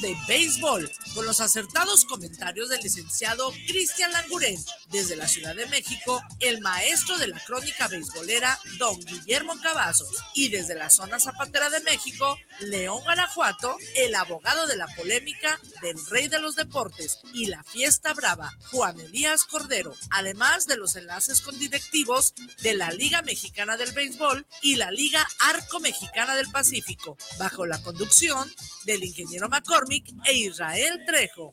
de béisbol, con los acertados comentarios del licenciado Cristian Langurén. Desde la Ciudad de México, el maestro de la crónica beisbolera, don Guillermo Cavazos. Y desde la zona zapatera de México, León Guanajuato, el abogado de la polémica del rey de los deportes y la fiesta brava, Juan Elías Cordero. Además de los enlaces con directivos de la Liga Mexicana del Béisbol y la Liga Arco Mexicana del Pacífico, bajo la conducción del ingeniero McCormick e Israel Trejo.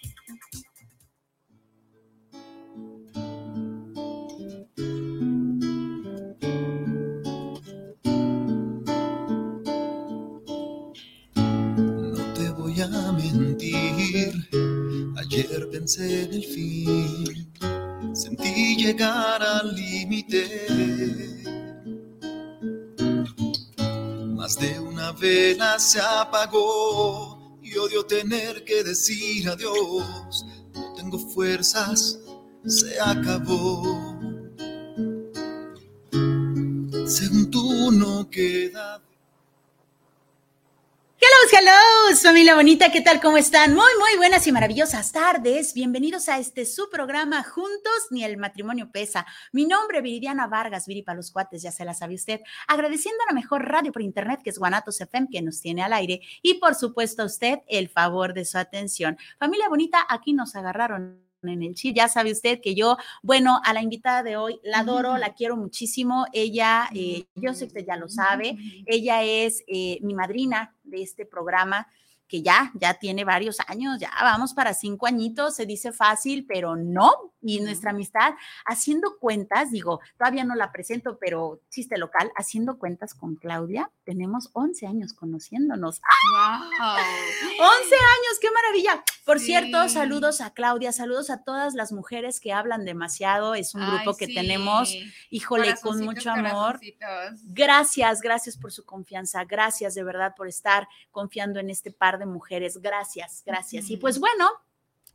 Ayer pensé en el fin, sentí llegar al límite. Más de una vela se apagó y odio tener que decir adiós. No tengo fuerzas, se acabó. Según tú no queda Hello, hello, familia bonita, ¿qué tal? ¿Cómo están? Muy, muy buenas y maravillosas tardes. Bienvenidos a este su programa Juntos ni el matrimonio pesa. Mi nombre, Viridiana Vargas, Viri para los cuates, ya se la sabe usted. Agradeciendo a la mejor radio por internet que es Guanatos FM, que nos tiene al aire. Y por supuesto a usted el favor de su atención. Familia bonita, aquí nos agarraron en el chip. Ya sabe usted que yo, bueno, a la invitada de hoy la adoro, la quiero muchísimo. Ella, eh, yo sé que usted ya lo sabe, ella es eh, mi madrina de este programa que ya, ya tiene varios años, ya vamos para cinco añitos, se dice fácil, pero no. Y nuestra amistad, haciendo cuentas, digo, todavía no la presento, pero chiste local, haciendo cuentas con Claudia, tenemos 11 años conociéndonos. ¡Wow! 11 años, qué maravilla. Por cierto, saludos a Claudia, saludos a todas las mujeres que hablan demasiado, es un grupo que tenemos, híjole, con mucho amor. Gracias, gracias por su confianza, gracias de verdad por estar confiando en este par de mujeres. Gracias, gracias. Y pues bueno,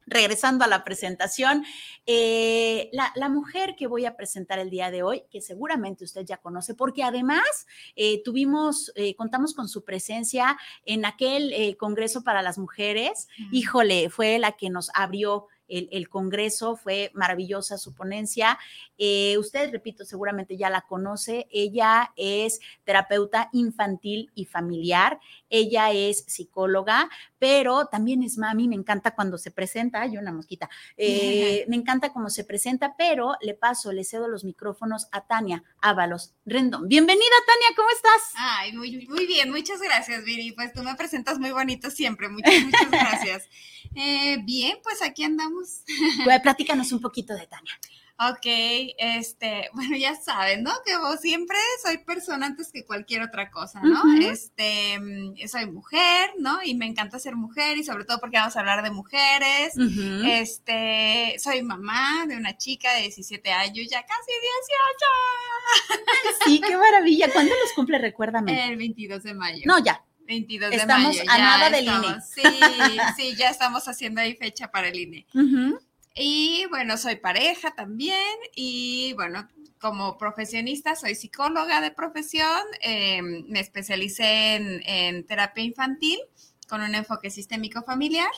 regresando a la presentación, eh, la, mujer que voy a presentar el día de hoy, que seguramente usted ya conoce, porque además eh, tuvimos, eh, contamos con su presencia en aquel Congreso para las Mujeres. Híjole, fue la que nos abrió el, Congreso, fue maravillosa su ponencia. Eh, usted, repito, seguramente ya la conoce. Ella es terapeuta infantil y familiar. Ella es psicóloga, pero también es mami. Me encanta cuando se presenta. Ay, una mosquita. Eh, me encanta cómo se presenta, pero le paso, le cedo los micrófonos a Tania Ábalos Rendón. Bienvenida, Tania, ¿cómo estás? Ay, muy, muy bien. Muchas gracias, Viri. Pues tú me presentas muy bonito siempre. Muchas, muchas gracias. Eh, bien, pues aquí andamos. Pues, platícanos un poquito de Tania. Ok, este, bueno, ya saben, ¿no? Que vos siempre soy persona antes que cualquier otra cosa, ¿no? Este, mm, soy mujer, ¿no? Y me encanta ser mujer y sobre todo porque vamos a hablar de mujeres. Este, soy mamá de una chica de 17 años, ya casi 18. Sí, qué maravilla. ¿Cuándo los cumple? Recuérdame. El 22 de mayo. No, ya. 22 de estamos a nada del INE. Sí, sí, ya estamos haciendo ahí fecha para el INE. Y bueno, soy pareja también y bueno, como profesionista soy psicóloga de profesión, em, me especialicé en, terapia infantil con un enfoque sistémico familiar.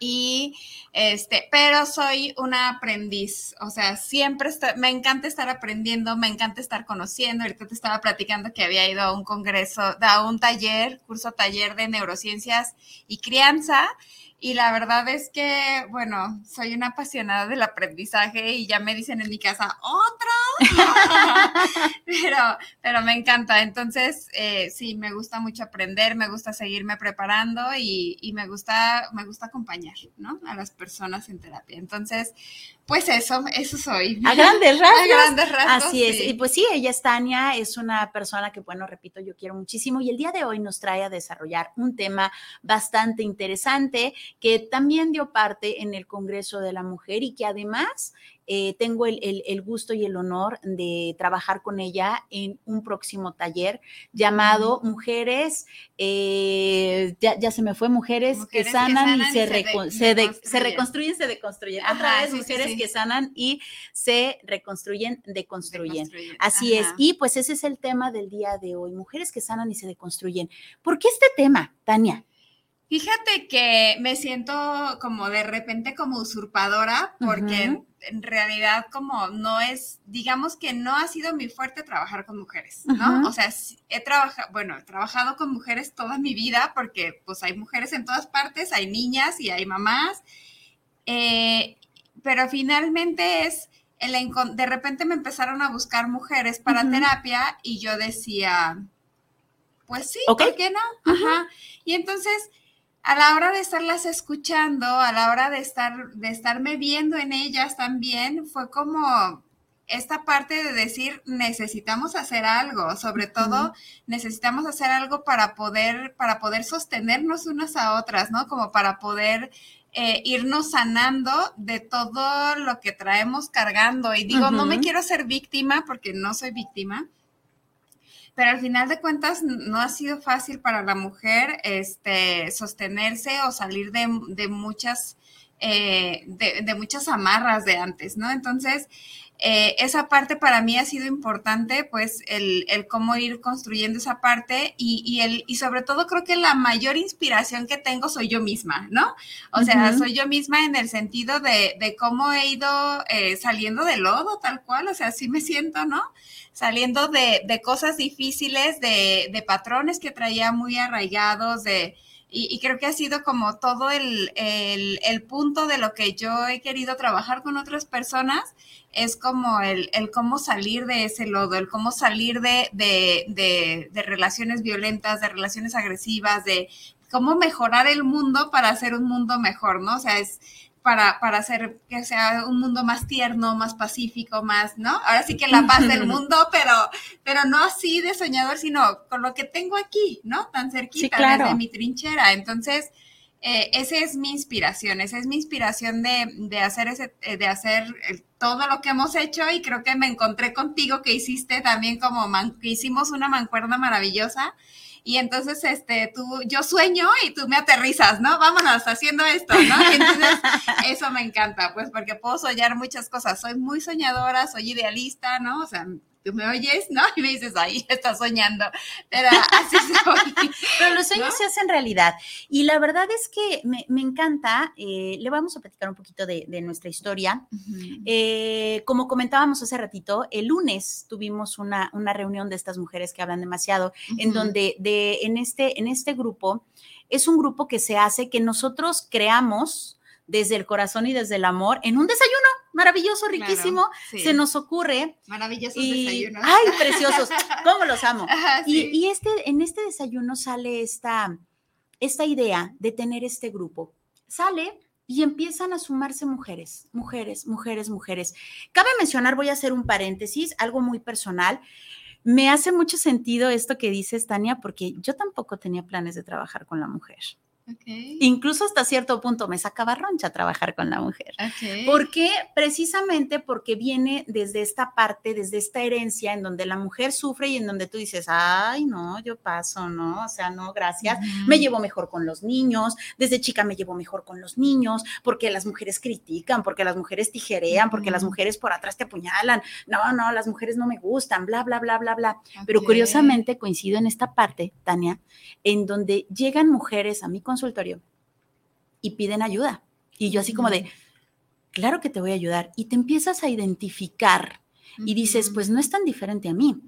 Y este, pero soy una aprendiz, o sea, siempre me encanta estar aprendiendo, me encanta estar conociendo. Ahorita te estaba platicando que había ido a un congreso, a un taller, curso taller de neurociencias y crianza y la verdad es que, bueno, soy una apasionada del aprendizaje y ya me dicen en mi casa, ¿otro? pero, pero me encanta. Entonces, eh, sí, me gusta mucho aprender, me gusta seguirme preparando y, y, me, gusta, me gusta acompañar, ¿no? A las personas en terapia. Entonces, pues eso, eso soy. A grandes rasgos. A grandes rasgos. Así es. Y pues sí, ella es Tania, es una persona que, bueno, repito, yo quiero muchísimo y el día de hoy nos trae a desarrollar un tema bastante interesante que también dio parte en el Congreso de la Mujer y que además eh, tengo el, gusto y el honor de trabajar con ella en un próximo taller llamado Mujeres, eh, ya, se me fue, Mujeres, que, sanan y se, se, reconstruyen, se deconstruyen. Otra vez, Mujeres que sanan y se reconstruyen, deconstruyen. Así es. Y pues ese es el tema del día de hoy, Mujeres que sanan y se deconstruyen. ¿Por qué este tema, Tania? Fíjate que me siento como de repente como usurpadora porque en realidad como no es, digamos que no ha sido mi fuerte trabajar con mujeres, ¿no? O sea, he trabajado, bueno, he trabajado con mujeres toda mi vida porque pues hay mujeres en todas partes, hay niñas y hay mamás, eh, pero finalmente es, el, de repente me empezaron a buscar mujeres para terapia y yo decía, pues sí, ¿por qué no? Ajá. Y entonces a la hora de estarlas escuchando, a la hora de estar, de estarme viendo en ellas también, fue como esta parte de decir necesitamos hacer algo, sobre todo necesitamos hacer algo para poder, para poder sostenernos unas a otras, ¿no? Como para poder eh, irnos sanando de todo lo que traemos cargando. Y digo, no me quiero ser víctima porque no soy víctima, pero al final de cuentas no ha sido fácil para la mujer este, sostenerse o salir de, muchas, eh, de, muchas amarras de antes, ¿no? Entonces, eh, esa parte para mí ha sido importante, pues el, cómo ir construyendo esa parte y, el, y sobre todo creo que la mayor inspiración que tengo soy yo misma, ¿no? O sea, soy yo misma en el sentido de, de cómo he ido eh, saliendo del lodo, tal cual, o sea, así me siento, ¿no? saliendo de, de cosas difíciles, de, de, patrones que traía muy arraigados, de, y, creo que ha sido como todo el, el, el, punto de lo que yo he querido trabajar con otras personas, es como el, el cómo salir de ese lodo, el cómo salir de, de, de relaciones violentas, de relaciones agresivas, de cómo mejorar el mundo para hacer un mundo mejor, ¿no? O sea, es para, para hacer que sea un mundo más tierno, más pacífico, más, ¿no? Ahora sí que la paz del mundo, pero, pero no así de soñador, sino con lo que tengo aquí, ¿no? Tan cerquita, desde mi trinchera. Entonces, eh, esa es mi inspiración, esa es mi inspiración de, de hacer ese, eh, de hacer todo lo que hemos hecho y creo que me encontré contigo que hiciste también como que hicimos una mancuerna maravillosa y entonces, este, tú, yo sueño y tú me aterrizas, ¿no? Vámonos haciendo esto, ¿no? entonces, eso me encanta, pues porque puedo soñar muchas cosas. Soy muy soñadora, soy idealista, ¿no? O sea, tú me oyes, ¿no? Y me dices, ahí estás soñando. Pero así soy. Pero los sueños se hacen realidad. Y la verdad es que me, encanta, eh, le vamos a platicar un poquito de, nuestra historia. Eh, como comentábamos hace ratito, el lunes tuvimos una, una reunión de estas mujeres que hablan demasiado, en donde de, en, este, en este grupo, es un grupo que se hace que nosotros creamos desde el corazón y desde el amor en un desayuno maravilloso, riquísimo, se nos ocurre. Maravillosos desayunos. Ay, preciosos, cómo los amo. y, este, en este desayuno sale esta, esta idea de tener este grupo. Sale y empiezan a sumarse mujeres, mujeres, mujeres, mujeres. Cabe mencionar, voy a hacer un paréntesis, algo muy personal. Me hace mucho sentido esto que dices, Tania, porque yo tampoco tenía planes de trabajar con la mujer. Incluso hasta cierto punto me sacaba roncha trabajar con la mujer. ¿Por qué? Precisamente porque viene desde esta parte, desde esta herencia en donde la mujer sufre y en donde tú dices, ay, no, yo paso, ¿no? O sea, no, gracias. Me llevo mejor con los niños. Desde chica me llevo mejor con los niños porque las mujeres critican, porque las mujeres tijerean, porque las mujeres por atrás te apuñalan. No, no, las mujeres no me gustan, bla, bla, bla, bla, bla. Pero curiosamente coincido en esta parte, Tania, en donde llegan mujeres a mí con consultorio y piden ayuda. Y yo así como de, claro que te voy a ayudar. Y te empiezas a identificar y dices, pues no es tan diferente a mí.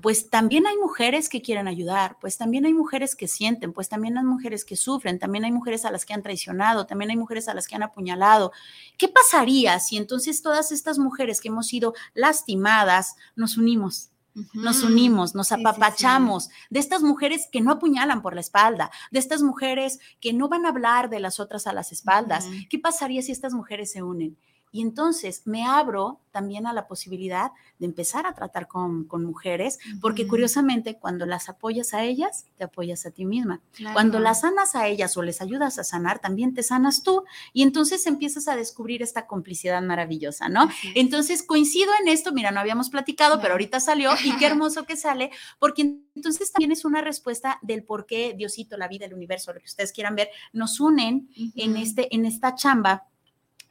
Pues también hay mujeres que quieren ayudar, pues también hay mujeres que sienten, pues también hay mujeres que sufren, también hay mujeres a las que han traicionado, también hay mujeres a las que han apuñalado. ¿Qué pasaría si entonces todas estas mujeres que hemos sido lastimadas nos unimos? Nos unimos, nos apapachamos de estas mujeres que no apuñalan por la espalda, de estas mujeres que no van a hablar de las otras a las espaldas. ¿Qué pasaría si estas mujeres se unen? Y entonces me abro también a la posibilidad de empezar a tratar con, mujeres, porque curiosamente cuando las apoyas a ellas, te apoyas a ti misma. Cuando las sanas a ellas o les ayudas a sanar, también te sanas tú y entonces empiezas a descubrir esta complicidad maravillosa, ¿no? Entonces coincido en esto, mira, no habíamos platicado, pero ahorita salió y qué hermoso que sale, porque entonces también es una respuesta del por qué Diosito, la vida, el universo, lo que ustedes quieran ver, nos unen en, este, en esta chamba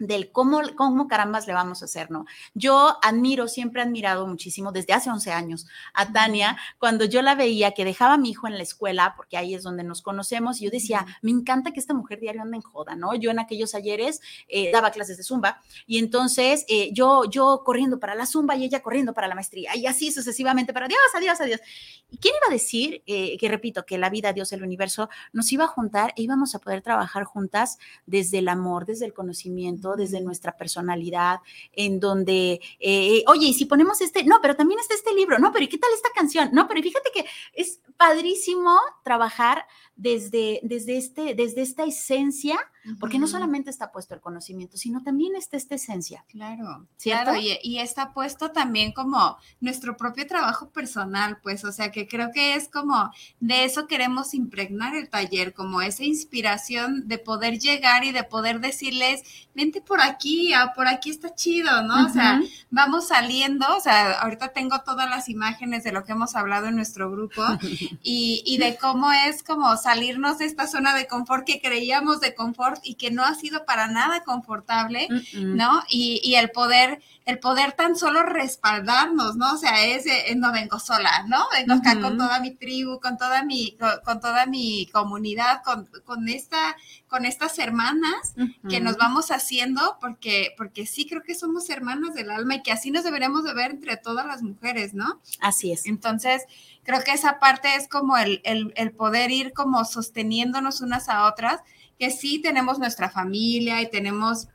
del cómo, cómo carambas le vamos a hacer, ¿no? Yo admiro, siempre he admirado muchísimo, desde hace 11 años, a Tania, cuando yo la veía que dejaba a mi hijo en la escuela, porque ahí es donde nos conocemos, y yo decía, me encanta que esta mujer diario anda en joda, ¿no? Yo en aquellos ayeres eh, daba clases de zumba, y entonces eh, yo, yo corriendo para la zumba y ella corriendo para la maestría, y así sucesivamente, para Dios, adiós, adiós. ¿Y quién iba a decir, eh, que repito, que la vida, Dios, el universo, nos iba a juntar e íbamos a poder trabajar juntas desde el amor, desde el conocimiento, desde nuestra personalidad, en donde, eh, oye, y si ponemos este, no, pero también está este libro, no, pero ¿y qué tal esta canción? No, pero fíjate que es padrísimo trabajar desde, desde, este, desde esta esencia, porque no solamente está puesto el conocimiento, sino también está esta esencia. Claro, claro, y, y, está puesto también como nuestro propio trabajo personal, pues, o sea, que creo que es como de eso queremos impregnar el taller, como esa inspiración de poder llegar y de poder decirles, vente por aquí, ah, por aquí está chido, ¿no? O sea, vamos saliendo, o sea, ahorita tengo todas las imágenes de lo que hemos hablado en nuestro grupo y, y de cómo es como salirnos de esta zona de confort que creíamos de confort y que no ha sido para nada confortable, ¿no? Y, y, el poder, el poder tan solo respaldarnos, ¿no? O sea, es, eh, no vengo sola, ¿no? Vengo acá con toda mi tribu, con toda mi, con, toda mi comunidad, con, con, esta, con estas hermanas que nos vamos haciendo, porque, porque sí creo que somos hermanas del alma y que así nos deberíamos de ver entre todas las mujeres, ¿no? Así es. Entonces, creo que esa parte es como el, el, poder ir como sosteniéndonos unas a otras, que sí tenemos nuestra familia y tenemos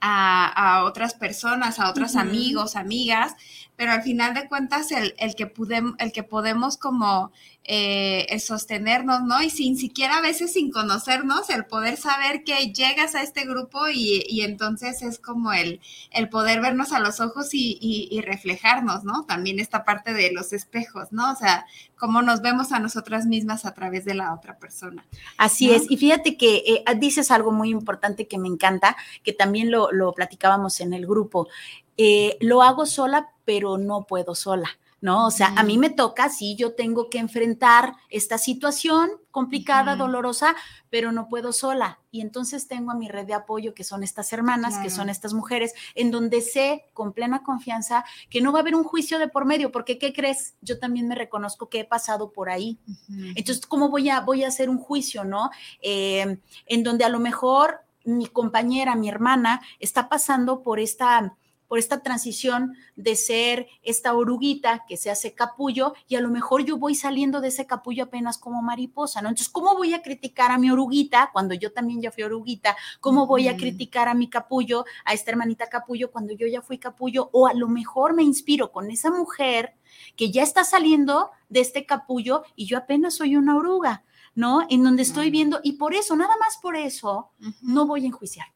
a, otras personas, a otros amigos, amigas, pero al final de cuentas el, el que, podemos, el que podemos como eh, el sostenernos, ¿no? Y sin siquiera a veces sin conocernos, el poder saber que llegas a este grupo y, entonces es como el, el poder vernos a los ojos y, reflejarnos, ¿no? También esta parte de los espejos, ¿no? O sea, cómo nos vemos a nosotras mismas a través de la otra persona. Así es, y fíjate que eh, dices algo muy importante que me encanta, que también lo, lo platicábamos en el grupo. Eh, lo hago sola, pero no puedo sola. ¿No? O sea, a mí me toca, sí, yo tengo que enfrentar esta situación complicada, dolorosa, pero no puedo sola. Y entonces tengo a mi red de apoyo, que son estas hermanas, que son estas mujeres, en donde sé con plena confianza que no va a haber un juicio de por medio, porque ¿qué crees? Yo también me reconozco que he pasado por ahí. Entonces, ¿cómo voy a, voy a hacer un juicio, no? Eh, en donde a lo mejor mi compañera, mi hermana, está pasando por esta por esta transición de ser esta oruguita que se hace capullo y a lo mejor yo voy saliendo de ese capullo apenas como mariposa, ¿no? Entonces, ¿cómo voy a criticar a mi oruguita cuando yo también ya fui oruguita? ¿Cómo voy a criticar a mi capullo, a esta hermanita capullo cuando yo ya fui capullo? O a lo mejor me inspiro con esa mujer que ya está saliendo de este capullo y yo apenas soy una oruga, ¿no? En donde estoy viendo, y por eso, nada más por eso, no voy a enjuiciar.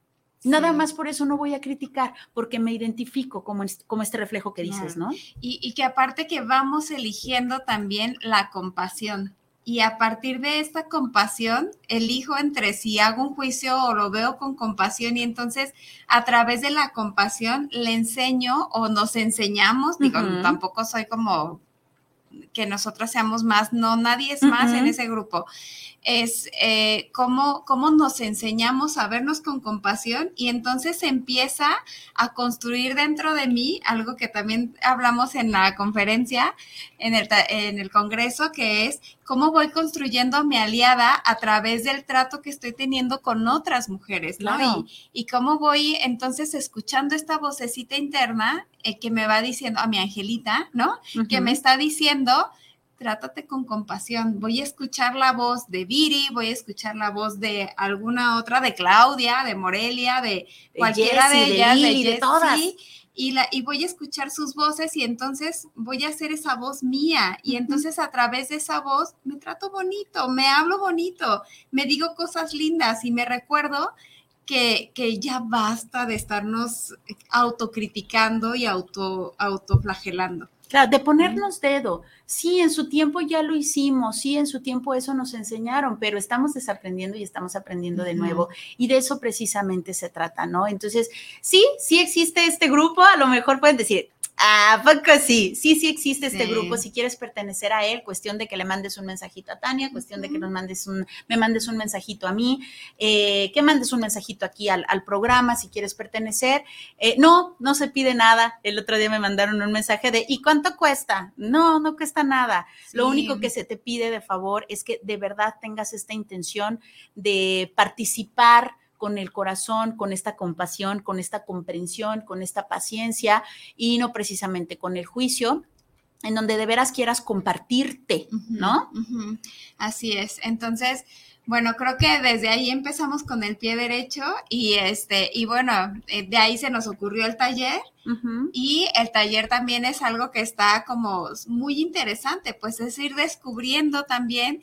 Nada más por eso no voy a criticar, porque me identifico como, como este reflejo que dices, ¿no? Y, que aparte que vamos eligiendo también la compasión. Y a partir de esta compasión, elijo entre si hago un juicio o lo veo con compasión y entonces a través de la compasión le enseño o nos enseñamos, digo, tampoco soy como que nosotros seamos más, no, nadie es más en ese grupo es eh, cómo, cómo, nos enseñamos a vernos con compasión y entonces empieza a construir dentro de mí algo que también hablamos en la conferencia, en el, en el Congreso, que es cómo voy construyendo mi aliada a través del trato que estoy teniendo con otras mujeres, ¿no? Y, cómo voy entonces escuchando esta vocecita interna eh, que me va diciendo, a mi angelita, ¿no? Que me está diciendo, trátate con compasión. Voy a escuchar la voz de Viri, voy a escuchar la voz de alguna otra, de Claudia, de Morelia, de, cualquiera de ellas, de, de, todas y, la, y voy a escuchar sus voces y entonces voy a hacer esa voz mía y entonces a través de esa voz me trato bonito, me hablo bonito, me digo cosas lindas y me recuerdo que, que ya basta de estarnos autocriticando y auto, autoflagelando. Claro, de ponernos dedo. Sí, en su tiempo ya lo hicimos, sí, en su tiempo eso nos enseñaron, pero estamos desaprendiendo y estamos aprendiendo de nuevo. Y de eso precisamente se trata, ¿no? Entonces, sí, sí existe este grupo, a lo mejor pueden decir, ¿A poco sí? Sí, sí existe este grupo. Si quieres pertenecer a él, cuestión de que le mandes un mensajito a Tania, cuestión de que nos mandes un, me mandes un mensajito a mí, eh, que mandes un mensajito aquí al, programa si quieres pertenecer. Eh, no, no se pide nada. El otro día me mandaron un mensaje de ¿y cuánto cuesta? No, no cuesta nada. Lo único que se te pide de favor es que de verdad tengas esta intención de participar con el corazón, con esta compasión, con esta comprensión, con esta paciencia y no precisamente con el juicio, en donde de veras quieras compartirte, ¿no? Así es. Entonces, bueno, creo que desde ahí empezamos con el pie derecho y este, y bueno, eh, de ahí se nos ocurrió el taller y el taller también es algo que está como muy interesante, pues es ir descubriendo también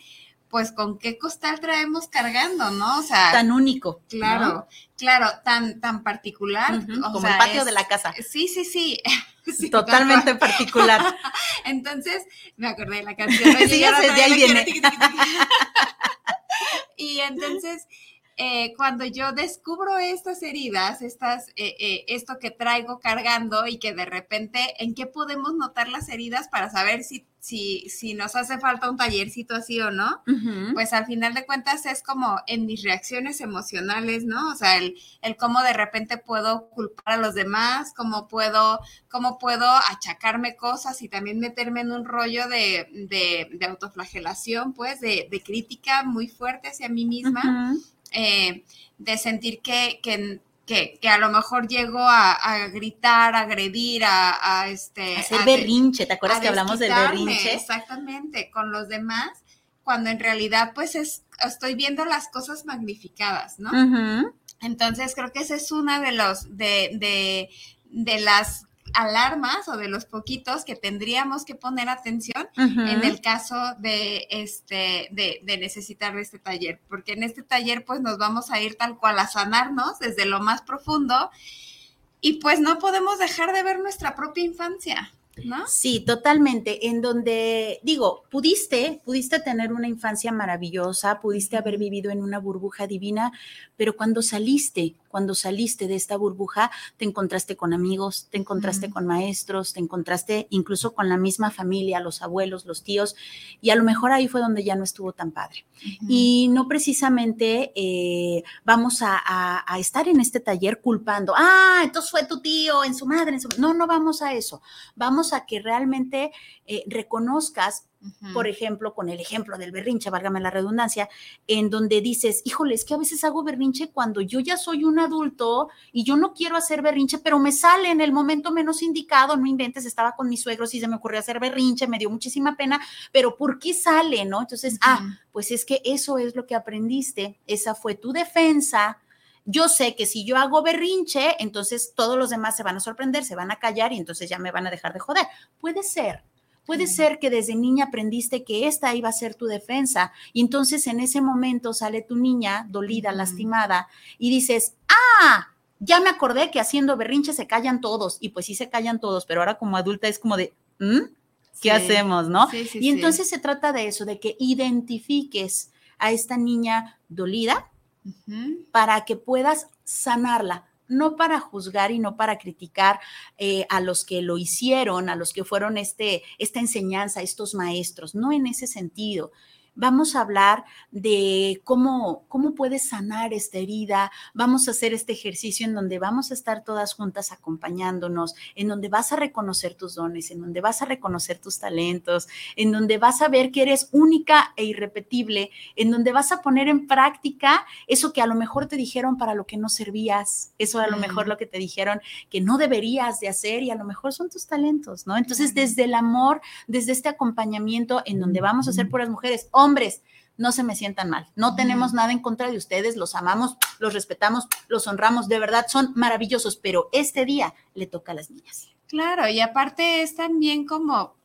pues con qué costal traemos cargando, ¿no? O sea, tan único. Claro, claro, tan, tan particular. como el patio de la casa. Sí, sí, sí. Totalmente particular. Entonces, me acordé de la canción. sí, ya sé, de ahí viene. y entonces, eh, cuando yo descubro estas heridas, estas, eh, eh, esto que traigo cargando y que de repente, ¿en qué podemos notar las heridas para saber si si, si nos hace falta un tallercito así o no, pues al final de cuentas es como en mis reacciones emocionales, ¿no? O sea, el, el cómo de repente puedo culpar a los demás, cómo puedo, cómo puedo achacarme cosas y también meterme en un rollo de, de, de autoflagelación, pues, de, de, crítica muy fuerte hacia mí misma, eh, de sentir que, que que, a lo mejor llego a, gritar, a agredir, a, este... Hacer berrinche, ¿te acuerdas que hablamos del berrinche? Exactamente, con los demás, cuando en realidad pues es, estoy viendo las cosas magnificadas, ¿no? Entonces creo que esa es una de los, de, de, de las alarmas o de los poquitos que tendríamos que poner atención en el caso de este de, de, necesitar este taller porque en este taller pues nos vamos a ir tal cual a sanarnos desde lo más profundo y pues no podemos dejar de ver nuestra propia infancia ¿No? Sí, totalmente. En donde, digo, pudiste, pudiste tener una infancia maravillosa, pudiste haber vivido en una burbuja divina, pero cuando saliste, cuando saliste de esta burbuja, te encontraste con amigos, te encontraste con maestros, te encontraste incluso con la misma familia, los abuelos, los tíos, y a lo mejor ahí fue donde ya no estuvo tan padre. Y no precisamente eh, vamos a, estar en este taller culpando, ah, entonces fue tu tío, en su madre, en su... no, no vamos a eso, vamos a que realmente eh, reconozcas por ejemplo, con el ejemplo del berrinche, válgame la redundancia, en donde dices, híjole, es que a veces hago berrinche cuando yo ya soy un adulto y yo no quiero hacer berrinche, pero me sale en el momento menos indicado, no inventes, estaba con mis suegros y se me ocurrió hacer berrinche, me dio muchísima pena, pero ¿por qué sale, no? Entonces, ah, pues es que eso es lo que aprendiste, esa fue tu defensa. Yo sé que si yo hago berrinche, entonces todos los demás se van a sorprender, se van a callar y entonces ya me van a dejar de joder. Puede ser, Puede ser que desde niña aprendiste que esta iba a ser tu defensa y entonces en ese momento sale tu niña dolida, lastimada y dices, ah, ya me acordé que haciendo berrinche se callan todos y pues sí se callan todos, pero ahora como adulta es como de, ¿Mm? ¿qué hacemos, no? y entonces se trata de eso, de que identifiques a esta niña dolida para que puedas sanarla no para juzgar y no para criticar eh, a los que lo hicieron, a los que fueron este, esta enseñanza, estos maestros, no en ese sentido. Vamos a hablar de cómo, cómo puedes sanar esta herida. Vamos a hacer este ejercicio en donde vamos a estar todas juntas acompañándonos, en donde vas a reconocer tus dones, en donde vas a reconocer tus talentos, en donde vas a ver que eres única e irrepetible, en donde vas a poner en práctica eso que a lo mejor te dijeron para lo que no servías, eso a lo mejor lo que te dijeron que no deberías de hacer y a lo mejor son tus talentos, ¿no? Entonces, desde el amor, desde este acompañamiento en donde vamos a ser puras mujeres, hombres, no se me sientan mal. No tenemos nada en contra de ustedes, los amamos, los respetamos, los honramos, de verdad son maravillosos, pero este día le toca a las niñas. Claro, y aparte es también como,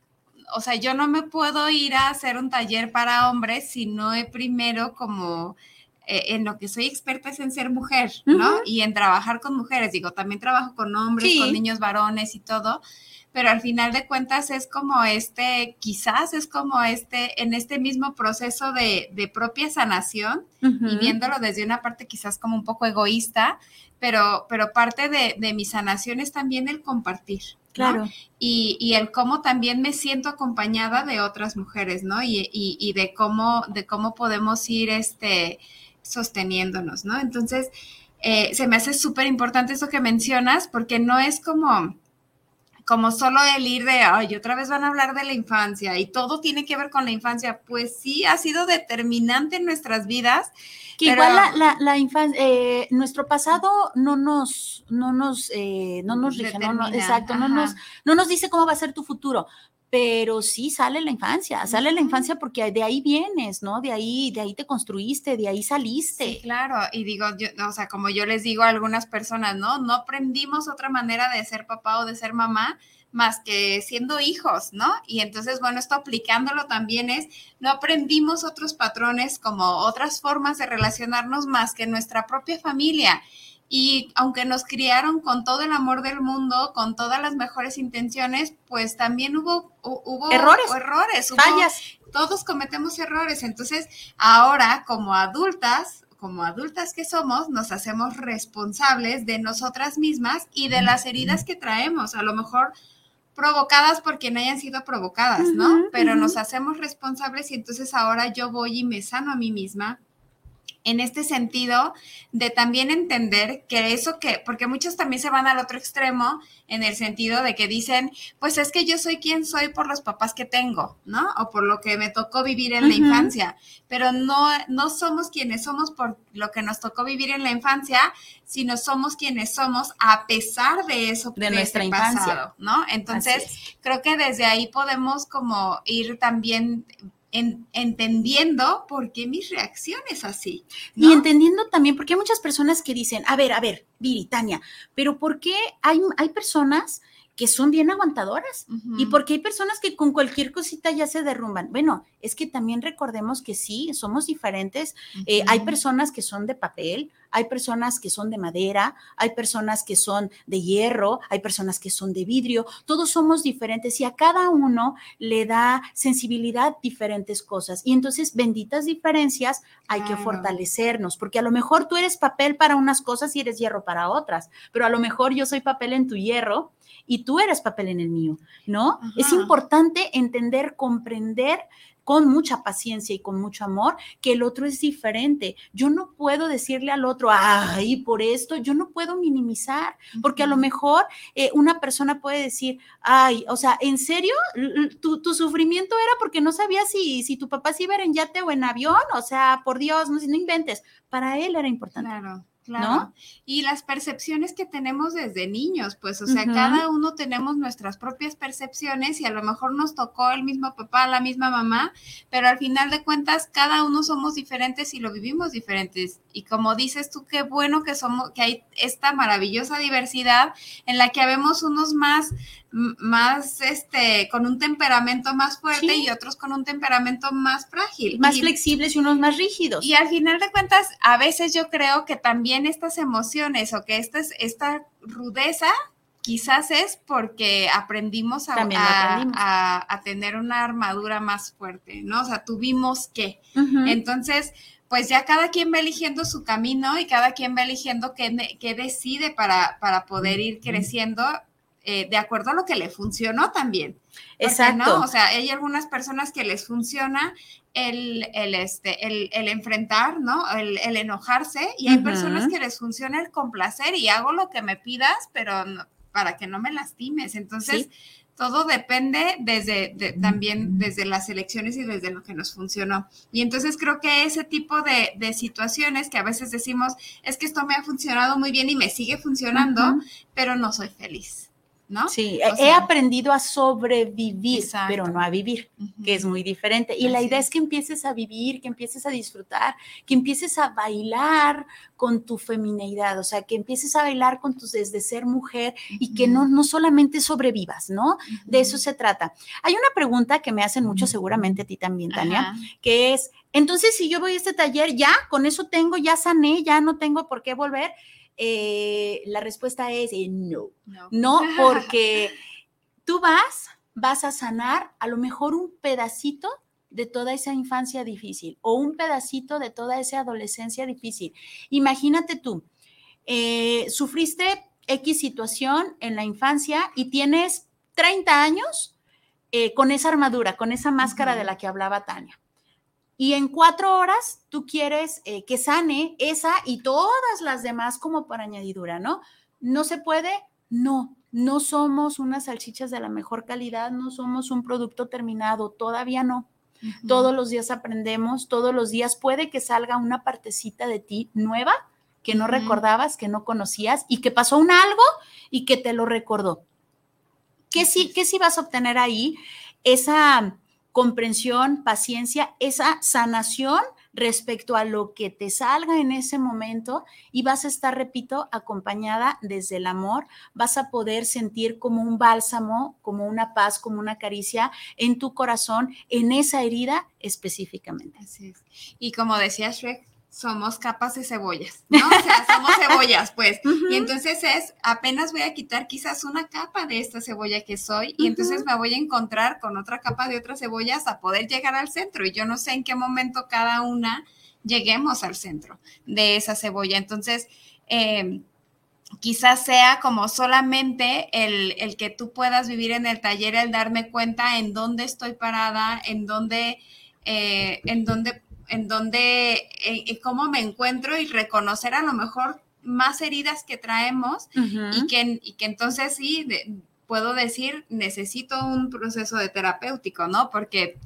o sea, yo no me puedo ir a hacer un taller para hombres si no he primero como eh, en lo que soy experta es en ser mujer, ¿no? Y en trabajar con mujeres. Digo, también trabajo con hombres, con niños varones y todo, pero al final de cuentas es como este, quizás es como este, en este mismo proceso de, propia sanación y viéndolo desde una parte quizás como un poco egoísta, pero, pero parte de, mi sanación es también el compartir. Claro. Y, y, el cómo también me siento acompañada de otras mujeres, ¿no? Y, y de cómo, de cómo podemos ir, este, sosteniéndonos, ¿no? Entonces, eh, se me hace súper importante eso que mencionas, porque no es como, como solo el ir de, ay, otra vez van a hablar de la infancia y todo tiene que ver con la infancia. Pues sí, ha sido determinante en nuestras vidas. Que igual la, la, infancia, eh, nuestro pasado no nos, no nos, eh, no nos rige, no, exacto, no nos, no nos dice cómo va a ser tu futuro, pero sí sale la infancia, sale la infancia porque de ahí vienes, ¿no? De ahí, de ahí te construiste, de ahí saliste. Sí, claro, y digo, yo, o sea, como yo les digo a algunas personas, ¿no? No aprendimos otra manera de ser papá o de ser mamá más que siendo hijos, ¿no? Y entonces, bueno, esto aplicándolo también es, no aprendimos otros patrones como otras formas de relacionarnos más que nuestra propia familia. Y aunque nos criaron con todo el amor del mundo, con todas las mejores intenciones, pues también hubo, hubo errores, errores Todos cometemos errores. Entonces, ahora como adultas, como adultas que somos, nos hacemos responsables de nosotras mismas y de las heridas que traemos. A lo mejor provocadas por quien hayan sido provocadas, ¿no? Pero nos hacemos responsables y entonces ahora yo voy y me sano a mí misma, en este sentido de también entender que eso que, porque muchos también se van al otro extremo en el sentido de que dicen, pues es que yo soy quien soy por los papás que tengo, ¿no? O por lo que me tocó vivir en la infancia, pero no, no somos quienes somos por lo que nos tocó vivir en la infancia, sino somos quienes somos a pesar de eso, de, nuestra infancia, ¿no? Entonces, creo que desde ahí podemos como ir también entendiendo por qué mis reacciones así. Y entendiendo también, porque hay muchas personas que dicen, a ver, a ver, Viritania, pero ¿por qué hay, hay personas que son bien aguantadoras y porque hay personas que con cualquier cosita ya se derrumban. Bueno, es que también recordemos que sí, somos diferentes. Eh, hay personas que son de papel, hay personas que son de madera, hay personas que son de hierro, hay personas que son de vidrio. Todos somos diferentes y a cada uno le da sensibilidad diferentes cosas. Y entonces, benditas diferencias, hay que fortalecernos, porque a lo mejor tú eres papel para unas cosas y eres hierro para otras, pero a lo mejor yo soy papel en tu hierro y tú eres papel en el mío, ¿no? Es importante entender, comprender con mucha paciencia y con mucho amor que el otro es diferente. Yo no puedo decirle al otro, ay, por esto, yo no puedo minimizar, porque a lo mejor eh, una persona puede decir, ay, o sea, ¿en serio? ¿Tu, sufrimiento era porque no sabías si, si tu papá se iba en yate o en avión? O sea, por Dios, no, no inventes. Para él era importante. Claro. Claro. Y las percepciones que tenemos desde niños, pues, o sea, cada uno tenemos nuestras propias percepciones y a lo mejor nos tocó el mismo papá, la misma mamá, pero al final de cuentas cada uno somos diferentes y lo vivimos diferentes. Y como dices tú, qué bueno que somos, que hay esta maravillosa diversidad en la que habemos unos más más, este, con un temperamento más fuerte y otros con un temperamento más frágil. Más flexibles y unos más rígidos. Y al final de cuentas, a veces yo creo que también estas emociones o que esta, esta rudeza quizás es porque aprendimos a, A, tener una armadura más fuerte, ¿no? O sea, tuvimos que. Entonces, pues ya cada quien va eligiendo su camino y cada quien va eligiendo qué, qué decide para, para poder ir creciendo eh, de acuerdo a lo que le funcionó también. Exacto. ¿no? O sea, hay algunas personas que les funciona el, el, este, el, el enfrentar, ¿no? El, el, enojarse y hay personas que les funciona el complacer y hago lo que me pidas, pero para que no me lastimes. Entonces, todo depende desde también desde las elecciones y desde lo que nos funcionó. Y entonces creo que ese tipo de, de, situaciones que a veces decimos, es que esto me ha funcionado muy bien y me sigue funcionando, pero no soy feliz. ¿No? Sí, he aprendido a sobrevivir, pero no a vivir, que es muy diferente. Y la idea es que empieces a vivir, que empieces a disfrutar, que empieces a bailar con tu femineidad, o sea, que empieces a bailar con tus desde ser mujer y que no, no solamente sobrevivas, ¿no? De eso se trata. Hay una pregunta que me hacen mucho, seguramente a ti también, Tania, que es, entonces si yo voy a este taller, ya, con eso tengo, ya sané, ya no tengo por qué volver. Eh, la respuesta es eh, no. no. No, porque tú vas, vas a sanar a lo mejor un pedacito de toda esa infancia difícil o un pedacito de toda esa adolescencia difícil. Imagínate tú, eh, sufriste X situación en la infancia y tienes 30 años eh, con esa armadura, con esa máscara de la que hablaba Tania y en cuatro horas tú quieres eh, que sane esa y todas las demás como por añadidura, ¿no? ¿No se puede? No, no somos unas salchichas de la mejor calidad, no somos un producto terminado, todavía no. Todos los días aprendemos, todos los días puede que salga una partecita de ti nueva que no recordabas, que no conocías y que pasó un algo y que te lo recordó. ¿Qué sí, qué sí vas a obtener ahí? Esa comprensión, paciencia, esa sanación respecto a lo que te salga en ese momento y vas a estar, repito, acompañada desde el amor, vas a poder sentir como un bálsamo, como una paz, como una caricia en tu corazón, en esa herida específicamente. Así es. Y como decía Shrek, somos capas de cebollas, ¿no? O sea, somos cebollas, pues. Y entonces es, apenas voy a quitar quizás una capa de esta cebolla que soy y entonces me voy a encontrar con otra capa de otras cebollas a poder llegar al centro. Y yo no sé en qué momento cada una lleguemos al centro de esa cebolla. Entonces, eh, quizás sea como solamente el, el, que tú puedas vivir en el taller, el darme cuenta en dónde estoy parada, en dónde, eh, en dónde en donde, en, cómo me encuentro y reconocer a lo mejor más heridas que traemos y, que, y que entonces sí, puedo decir, necesito un proceso de terapéutico, ¿no? Porque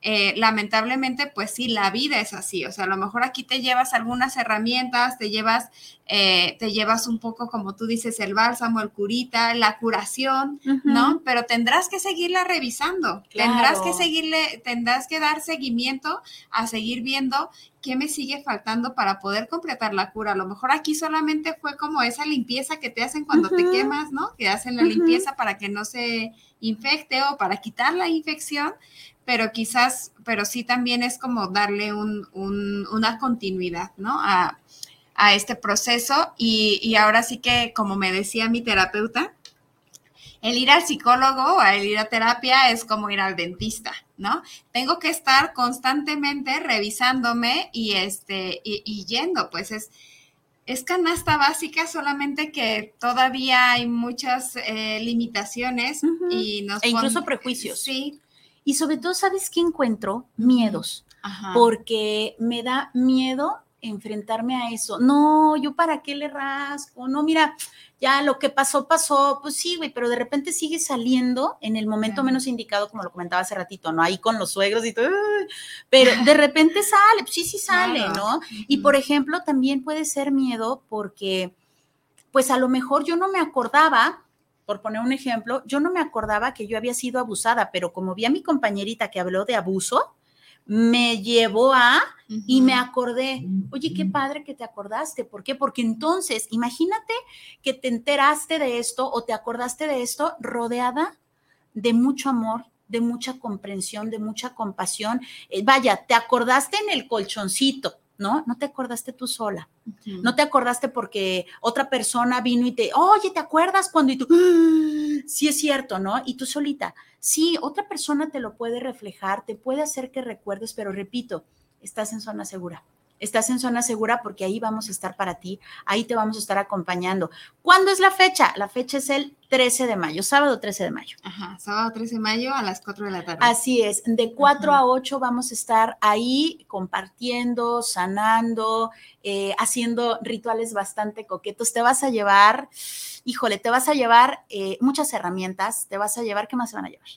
eh, lamentablemente, pues sí, la vida es así. O sea, a lo mejor aquí te llevas algunas herramientas, te llevas, eh, te llevas un poco, como tú dices, el bálsamo, el curita, la curación, ¿no? Pero tendrás que seguirla revisando, tendrás que seguirle, tendrás que dar seguimiento a seguir viendo qué me sigue faltando para poder completar la cura. A lo mejor aquí solamente fue como esa limpieza que te hacen cuando te quemas, ¿no? Que hacen la limpieza para que no se infecte o para quitar la infección, pero quizás, pero sí también es como darle un, una continuidad, ¿no? A, este proceso y, y, ahora sí que, como me decía mi terapeuta, el ir al psicólogo o el ir a terapia es como ir al dentista, ¿no? Tengo que estar constantemente revisándome y, este, y, yendo, pues es, es canasta básica, solamente que todavía hay muchas eh, limitaciones y nos E incluso prejuicios. Sí, y sobre todo, ¿sabes qué encuentro? Miedos. Porque me da miedo enfrentarme a eso. No, yo para qué le rasco. No, mira, ya lo que pasó, pasó. Pues sí, güey, pero de repente sigue saliendo en el momento menos indicado, como lo comentaba hace ratito, ¿no? Ahí con los suegros y todo. Pero de repente sale, pues sí, sí sale, ¿no? Y por ejemplo, también puede ser miedo porque, pues a lo mejor yo no me acordaba por poner un ejemplo, yo no me acordaba que yo había sido abusada, pero como vi a mi compañerita que habló de abuso, me llevó a y me acordé, oye, qué padre que te acordaste. ¿Por qué? Porque entonces, imagínate que te enteraste de esto o te acordaste de esto rodeada de mucho amor, de mucha comprensión, de mucha compasión. Eh, vaya, te acordaste en el colchoncito, ¿no? No te acordaste tú sola. No te acordaste porque otra persona vino y te, oye, ¿te acuerdas cuando? Y tú, ah, sí es cierto, ¿no? Y tú solita, sí, otra persona te lo puede reflejar, te puede hacer que recuerdes, pero repito, estás en zona segura. Estás en zona segura porque ahí vamos a estar para ti, ahí te vamos a estar acompañando. ¿Cuándo es la fecha? La fecha es el 13 de mayo, sábado 13 de mayo. Ajá, sábado 13 de mayo a las 4 de la tarde. Así es, de 4 a 8 vamos a estar ahí compartiendo, sanando, eh, haciendo rituales bastante coquetos. Te vas a llevar, híjole, te vas a llevar eh, muchas herramientas, te vas a llevar, ¿qué más se van a llevar?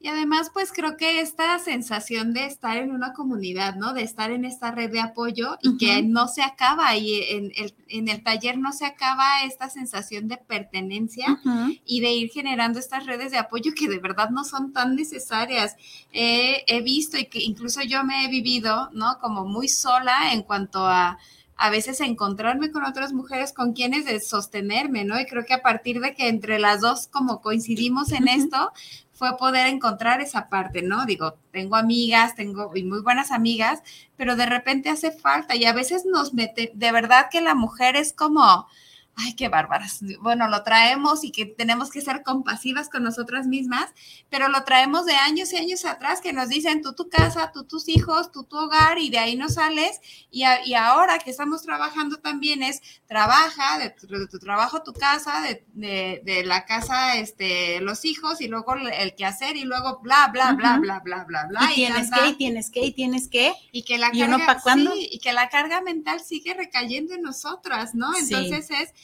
Y además, pues creo que esta sensación de estar en una comunidad, ¿no? De estar en esta red de apoyo y que no se acaba y en el, en el, taller no se acaba esta sensación de pertenencia y de ir generando estas redes de apoyo que de verdad no son tan necesarias. he visto y que incluso yo me he vivido, ¿no? Como muy sola en cuanto a a veces encontrarme con otras mujeres con quienes de sostenerme, ¿no? Y creo que a partir de que entre las dos como coincidimos en esto, fue poder encontrar esa parte, ¿no? Digo, tengo amigas, tengo y muy buenas amigas, pero de repente hace falta y a veces nos mete, de verdad que la mujer es como, ay, qué bárbaras. Bueno, lo traemos y que tenemos que ser compasivas con nosotras mismas, pero lo traemos de años y años atrás que nos dicen tú tu casa, tú tus hijos, tú tu hogar y de ahí no sales. Y, y ahora que estamos trabajando también es trabaja, de tu, trabajo tu casa, de, de, la casa este, los hijos y luego el que hacer y luego bla, bla, bla, bla, bla, bla, bla. Y, tienes que, y tienes que, y tienes que. Y que la carga, sí, y que la carga mental sigue recayendo en nosotras, ¿no? Entonces es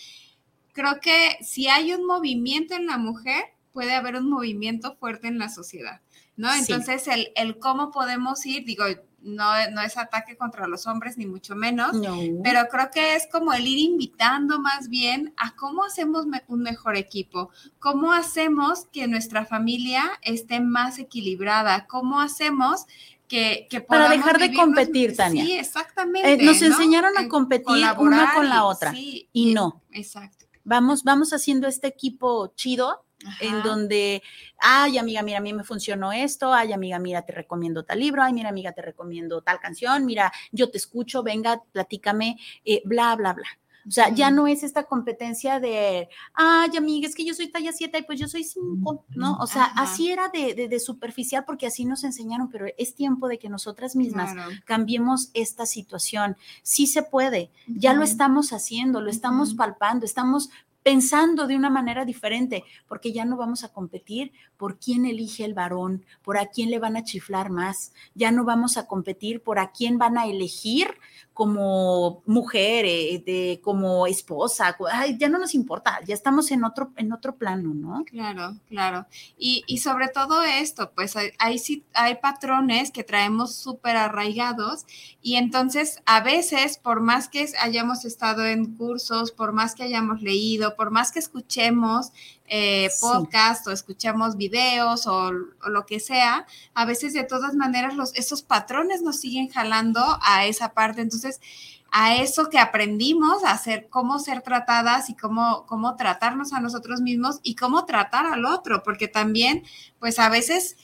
creo que si hay un movimiento en la mujer, puede haber un movimiento fuerte en la sociedad, ¿no? Entonces, el, el, cómo podemos ir, digo, no, no es ataque contra los hombres, ni mucho menos, pero creo que es como el ir invitando más bien a cómo hacemos un mejor equipo, cómo hacemos que nuestra familia esté más equilibrada, cómo hacemos que, que para dejar de competir, Tania. Sí, exactamente. Eh, nos enseñaron a competir una con la otra y no. Exacto vamos, vamos haciendo este equipo chido, en donde, ay, amiga, mira, a mí me funcionó esto, ay, amiga, mira, te recomiendo tal libro, ay, mira, amiga, te recomiendo tal canción, mira, yo te escucho, venga, platícame, eh, bla, bla, bla. O sea, ya no es esta competencia de, ay, amiga, es que yo soy talla 7 y pues yo soy 5, ¿no? O sea, así era de, superficial porque así nos enseñaron, pero es tiempo de que nosotras mismas cambiemos esta situación. Sí se puede, ya lo estamos haciendo, lo estamos palpando, estamos pensando de una manera diferente, porque ya no vamos a competir por quién elige el varón, por a quién le van a chiflar más, ya no vamos a competir por a quién van a elegir como mujer, eh, de, como esposa, ya no nos importa, ya estamos en otro, en otro plano, ¿no? Claro, claro. Y, y sobre todo esto, pues hay, hay, hay patrones que traemos súper arraigados y entonces a veces, por más que hayamos estado en cursos, por más que hayamos leído, por más que escuchemos eh, podcast o escuchamos videos o, lo que sea, a veces de todas maneras los, esos patrones nos siguen jalando a esa parte. Entonces, a eso que aprendimos, a hacer cómo ser tratadas y cómo, cómo tratarnos a nosotros mismos y cómo tratar al otro, porque también, pues a veces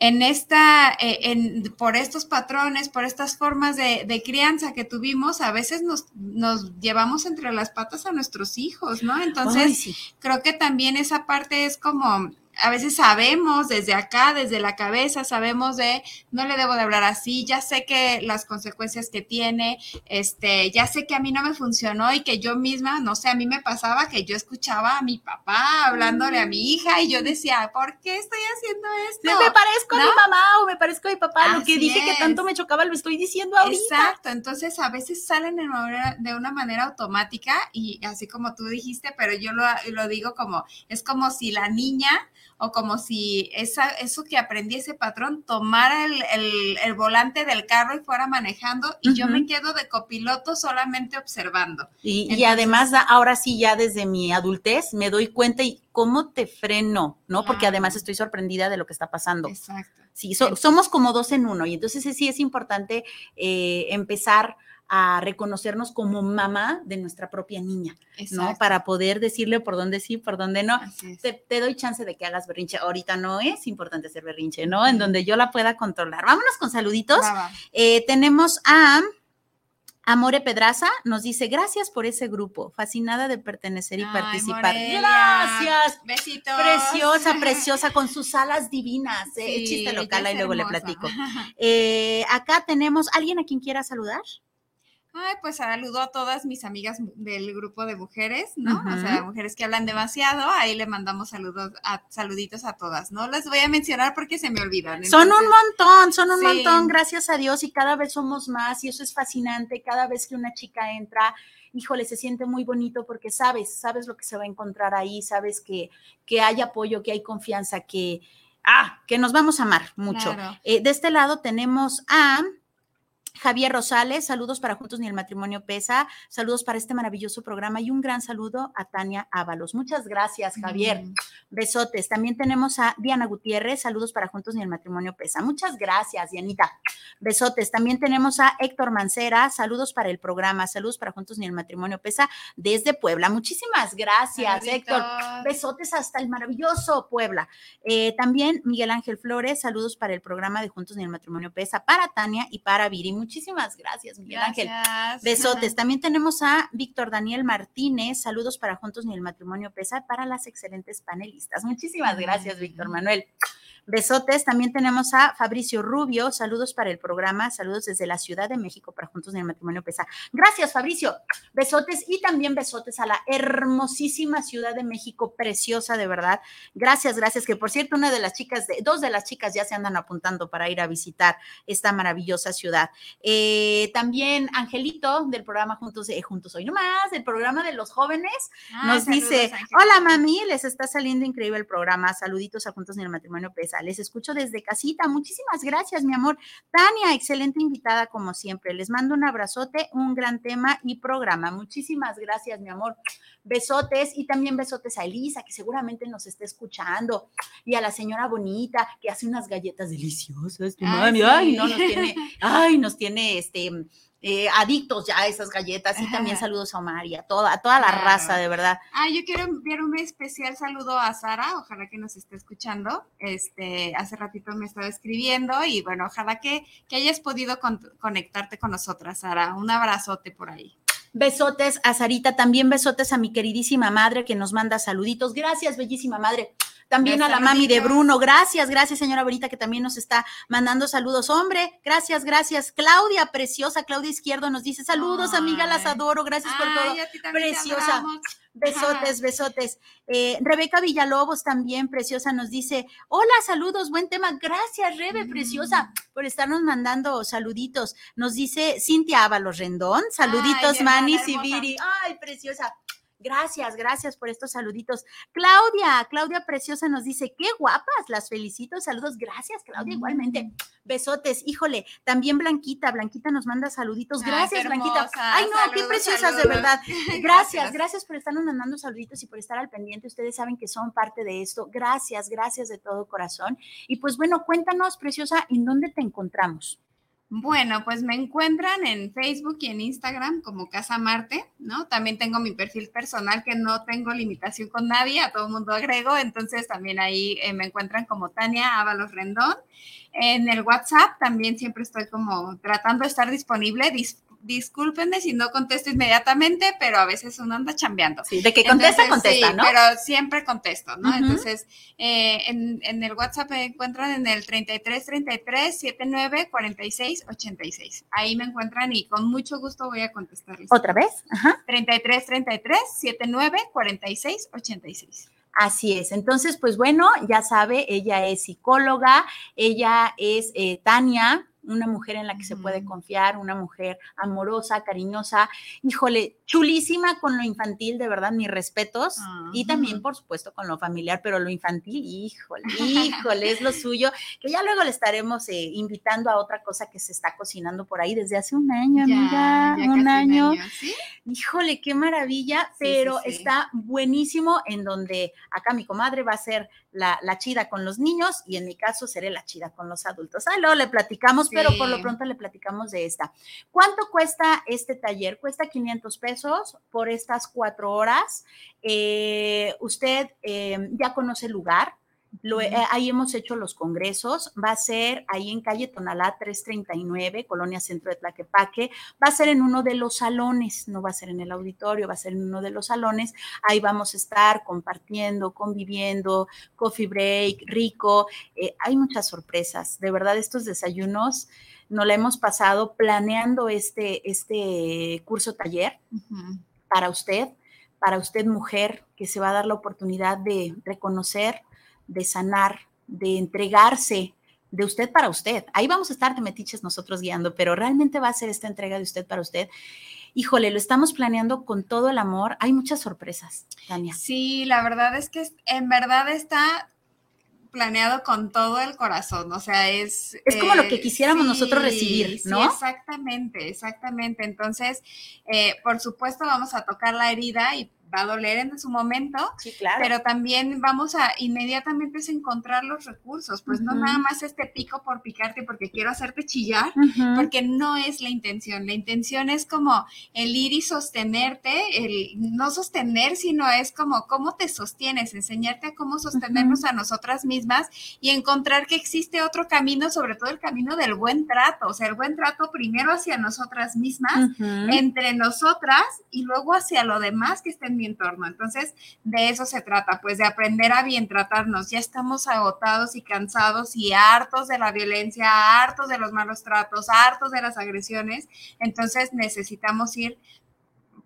en esta, eh, en, por estos patrones, por estas formas de, de, crianza que tuvimos, a veces nos, nos, llevamos entre las patas a nuestros hijos, ¿no? Entonces, creo que también esa parte es como a veces sabemos desde acá, desde la cabeza, sabemos de no le debo de hablar así, ya sé que las consecuencias que tiene, este, ya sé que a mí no me funcionó y que yo misma, no sé, a mí me pasaba que yo escuchaba a mi papá hablándole a mi hija y yo decía, ¿por qué estoy haciendo esto? Me parezco a mi mamá o me parezco a mi papá, lo que dije que tanto me chocaba lo estoy diciendo ahorita. Exacto, entonces a veces salen de, de una manera automática y así como tú dijiste, pero yo lo, lo digo como, es como si la niña o como si esa, eso que aprendí ese patrón tomara el, volante del carro y fuera manejando y yo me quedo de copiloto solamente observando. Y, además, ahora sí, ya desde mi adultez me doy cuenta y cómo te freno, ¿no? Porque además estoy sorprendida de lo que está pasando. Exacto. Sí, somos como dos en uno y entonces sí es importante eh, empezar a reconocernos como mamá de nuestra propia niña, ¿no? Para poder decirle por dónde sí, por dónde no. Te, doy chance de que hagas berrinche. Ahorita no es importante hacer berrinche, ¿no? En donde yo la pueda controlar. Vámonos con saluditos. Eh, tenemos a Amore Pedraza, nos dice, gracias por ese grupo, fascinada de pertenecer y participar. Gracias. Besitos. Preciosa, preciosa, con sus alas divinas. ¿eh? chiste local, y luego le platico. Eh, acá tenemos, ¿alguien a quien quiera saludar? Ay, pues saludo a todas mis amigas del grupo de mujeres, ¿no? O sea, mujeres que hablan demasiado, ahí le mandamos saludos, a, saluditos a todas. No les voy a mencionar porque se me olvidan. son un montón, son un montón, gracias a Dios, y cada vez somos más, y eso es fascinante, cada vez que una chica entra, híjole, se siente muy bonito porque sabes, sabes lo que se va a encontrar ahí, sabes que, que hay apoyo, que hay confianza, que, ah, que nos vamos a amar mucho. Eh, de este lado tenemos a Javier Rosales, saludos para Juntos ni el Matrimonio Pesa, saludos para este maravilloso programa y un gran saludo a Tania Ábalos. Muchas gracias, Javier. Mm. Besotes. También tenemos a Diana Gutiérrez, saludos para Juntos ni el Matrimonio Pesa. Muchas gracias, Dianita. Besotes. También tenemos a Héctor Mancera, saludos para el programa, saludos para Juntos ni el Matrimonio Pesa desde Puebla. Muchísimas gracias, Héctor. Besotes hasta el maravilloso Puebla. Eh, también Miguel Ángel Flores, saludos para el programa de Juntos ni el Matrimonio Pesa, para Tania y para Viri. Muchísimas gracias, Miguel Ángel. Besotes. También tenemos a Víctor Daniel Martínez. Saludos para Juntos ni el Matrimonio Pesa para las excelentes panelistas. Muchísimas gracias, Víctor Manuel. Besotes. También tenemos a Fabricio Rubio. Saludos para el programa. Saludos desde la Ciudad de México para Juntos en el Matrimonio Pesa. Gracias, Fabricio. Besotes y también besotes a la hermosísima Ciudad de México, preciosa de verdad. Gracias, gracias. Que por cierto, una de las chicas, de, dos de las chicas ya se andan apuntando para ir a visitar esta maravillosa ciudad. Eh, también Angelito del programa Juntos, eh, Juntos Hoy Nomás, del programa de los jóvenes, ah, nos dice: Hola, mami, les está saliendo increíble el programa. Saluditos a Juntos en el Matrimonio Pesa. Les escucho desde casita. Muchísimas gracias, mi amor. Tania, excelente invitada como siempre. Les mando un abrazote, un gran tema y programa. Muchísimas gracias, mi amor. Besotes y también besotes a Elisa, que seguramente nos está escuchando, y a la señora bonita, que hace unas galletas deliciosas. Ay, ay, no, nos tiene, ay, nos tiene este eh, adictos ya a esas galletas y también saludos a Omar y a toda, a toda la raza, de verdad. Ah, yo quiero enviar un especial saludo a Sara, ojalá que nos esté escuchando. Este, hace ratito me estaba escribiendo y bueno, ojalá que, que hayas podido conectarte con nosotras, Sara. Un abrazote por ahí. Besotes a Sarita, también besotes a mi queridísima madre que nos manda saluditos. Gracias, bellísima madre. También a la mami de Bruno. Gracias, gracias, señora Bonita, que también nos está mandando saludos. Hombre, gracias, gracias. Claudia, preciosa, Claudia Izquierdo nos dice saludos, amiga, las adoro. Gracias por todo. Preciosa. Besotes, besotes. Eh, Rebeca Villalobos también, preciosa, nos dice, hola, saludos, buen tema. Gracias, Rebe, preciosa, mm. por estarnos mandando saluditos. Nos dice Cintia Ábalos Rendón, saluditos, Manis y Viri. Ay, preciosa. Gracias, gracias por estos saluditos. Claudia, Claudia Preciosa nos dice, qué guapas, las felicito, saludos, gracias, Claudia, igualmente. Mm. Besotes, híjole, también Blanquita, Blanquita nos manda saluditos. Gracias, Blanquita. Ay, no, qué preciosas, de verdad. Gracias, gracias, por estarnos mandando saluditos y por estar al pendiente. Ustedes saben que son parte de esto. Gracias, gracias de todo corazón. Y pues bueno, cuéntanos, preciosa, ¿en dónde te encontramos? Bueno, pues me encuentran en Facebook y en Instagram como Casa Marte, ¿no? También tengo mi perfil personal que no tengo limitación con nadie, a todo mundo agrego, entonces también ahí eh, me encuentran como Tania Ábalos Rendón. En el WhatsApp también siempre estoy como tratando de estar disponible, discúlpenme si no contesto inmediatamente, pero a veces uno anda chambeando. Sí, de que contesta, contesta, ¿no? Pero siempre contesto, ¿no? Entonces, eh, en, el WhatsApp me encuentran en el 33 33 79 46 86. Ahí me encuentran y con mucho gusto voy a contestarles. ¿Otra vez? Ajá. 33 33 79 46 86. Así es. Entonces, pues bueno, ya sabe, ella es psicóloga, ella es eh, Tania, una mujer en la que se puede confiar, una mujer amorosa, cariñosa, híjole, chulísima con lo infantil, de verdad, mis respetos, y también, por supuesto, con lo familiar, pero lo infantil, híjole, híjole, es lo suyo, que ya luego le estaremos eh, invitando a otra cosa que se está cocinando por ahí desde hace un año, amiga, un año. Híjole, qué maravilla, pero está buenísimo en donde acá mi comadre va a ser la, chida con los niños y en mi caso seré la chida con los adultos. Ah, luego le platicamos, pero por lo pronto le platicamos de esta. ¿Cuánto cuesta este taller? Cuesta 500 pesos por estas cuatro horas. Eh, usted eh, ya conoce el lugar, eh, ahí hemos hecho los congresos, va a ser ahí en calle Tonalá 339, Colonia Centro de Tlaquepaque, va a ser en uno de los salones, no va a ser en el auditorio, va a ser en uno de los salones, ahí vamos a estar compartiendo, conviviendo, coffee break, rico, eh, hay muchas sorpresas, de verdad estos desayunos nos la hemos pasado planeando este, este curso taller para usted, para usted mujer, que se va a dar la oportunidad de reconocer, de sanar, de entregarse de usted para usted. Ahí vamos a estar de metiches nosotros guiando, pero realmente va a ser esta entrega de usted para usted. Híjole, lo estamos planeando con todo el amor. Hay muchas sorpresas, Tania. Sí, la verdad es que en verdad está planeado con todo el corazón, o sea, es... Es como lo que eh, quisiéramos nosotros recibir, ¿no? Sí, exactamente, exactamente. Entonces, eh, por supuesto, vamos a tocar la herida y va a doler en su momento, sí, claro. pero también vamos a inmediatamente es encontrar los recursos, pues no nada más este pico por picarte porque quiero hacerte chillar, porque no es la intención, la intención es como el ir y sostenerte, el no sostener, sino es como cómo te sostienes, enseñarte a cómo sostenernos a nosotras mismas y encontrar que existe otro camino, sobre todo el camino del buen trato, o sea, el buen trato primero hacia nosotras mismas, entre nosotras y luego hacia lo demás que estén mi entorno. Entonces, de eso se trata, pues de aprender a bien tratarnos. Ya estamos agotados y cansados y hartos de la violencia, hartos de los malos tratos, hartos de las agresiones. Entonces, necesitamos ir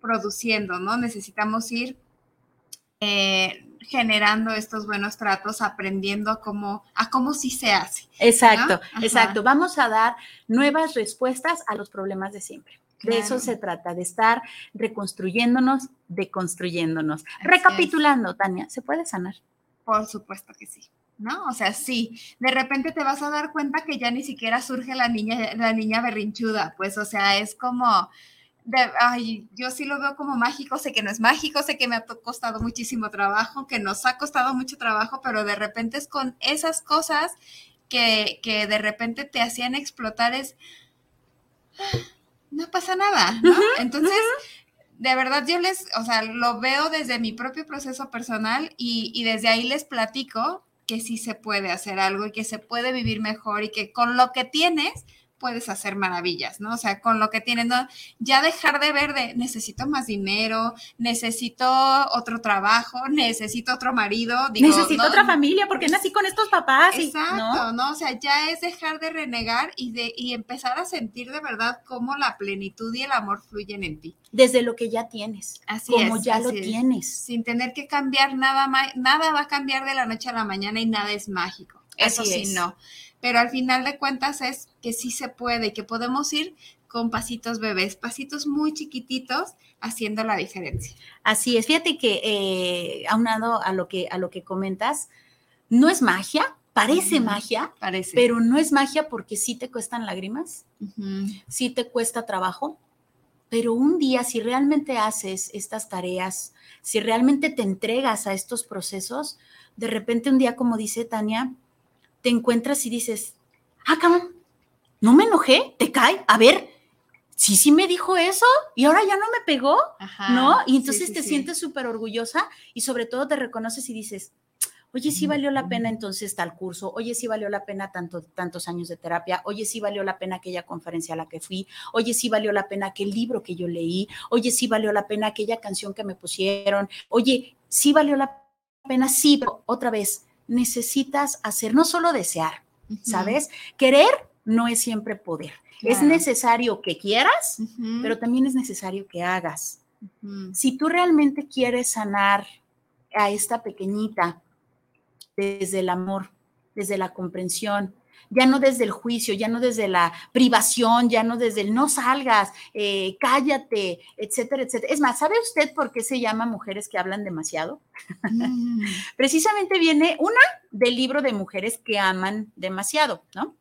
produciendo, ¿no? Necesitamos ir eh, generando estos buenos tratos, aprendiendo a cómo, a cómo sí se hace. Exacto, exacto. Vamos a dar nuevas respuestas a los problemas de siempre. De eso se trata, de estar reconstruyéndonos, deconstruyéndonos. Recapitulando, Tania, ¿se puede sanar? Por supuesto que sí. ¿no? O sea, sí, de repente te vas a dar cuenta que ya ni siquiera surge la niña, la niña berrinchuda, pues, o sea, es como, de, ay, yo sí lo veo como mágico, sé que no es mágico, sé que me ha costado muchísimo trabajo, que nos ha costado mucho trabajo, pero de repente es con esas cosas que, que de repente te hacían explotar, es, no pasa nada, ¿no? Entonces, de verdad yo les, o sea, lo veo desde mi propio proceso personal y, y desde ahí les platico que sí se puede hacer algo y que se puede vivir mejor y que con lo que tienes puedes hacer maravillas, ¿no? O sea, con lo que tienes, ¿no? ya dejar de ver de necesito más dinero, necesito otro trabajo, necesito otro marido, necesito otra familia porque nací con estos papás. Exacto, ¿no? O sea, ya es dejar de renegar y de y empezar a sentir de verdad cómo la plenitud y el amor fluyen en ti. Desde lo que ya tienes, así como ya lo tienes. Sin tener que cambiar nada, nada va a cambiar de la noche a la mañana y nada es mágico. Eso sí, no pero al final de cuentas es que sí se puede, que podemos ir con pasitos bebés, pasitos muy chiquititos, haciendo la diferencia. Así es, fíjate que eh, aunado a lo que, a lo que comentas, no es magia, parece magia, parece. pero no es magia porque sí te cuestan lágrimas, sí te cuesta trabajo, pero un día si realmente haces estas tareas, si realmente te entregas a estos procesos, de repente un día, como dice Tania, te encuentras y dices, ah, cabrón, no me enojé, te cae, a ver, sí, sí me dijo eso y ahora ya no me pegó, ¿no? Y entonces te sientes súper orgullosa y sobre todo te reconoces y dices, oye, sí valió la pena entonces tal curso, oye, sí valió la pena tanto, tantos años de terapia, oye, sí valió la pena aquella conferencia a la que fui, oye, sí valió la pena aquel libro que yo leí, oye, sí valió la pena aquella canción que me pusieron, oye, sí valió la pena, sí, pero otra vez, necesitas hacer, no solo desear, ¿sabes? Querer no es siempre poder. Es necesario que quieras, pero también es necesario que hagas. Si tú realmente quieres sanar a esta pequeñita desde el amor, desde la comprensión, ya no desde el juicio, ya no desde la privación, ya no desde el no salgas, eh, cállate, etcétera, etcétera. Es más, ¿sabe usted por qué se llama mujeres que hablan demasiado? Mm. Precisamente viene una del libro de mujeres que aman demasiado, ¿no?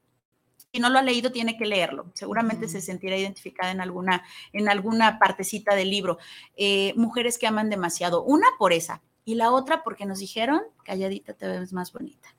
Si no lo ha leído, tiene que leerlo. Seguramente se sentirá identificada en alguna, en alguna partecita del libro. Eh, mujeres que aman demasiado. Una por esa. Y la otra porque nos dijeron, calladita te ves más bonita.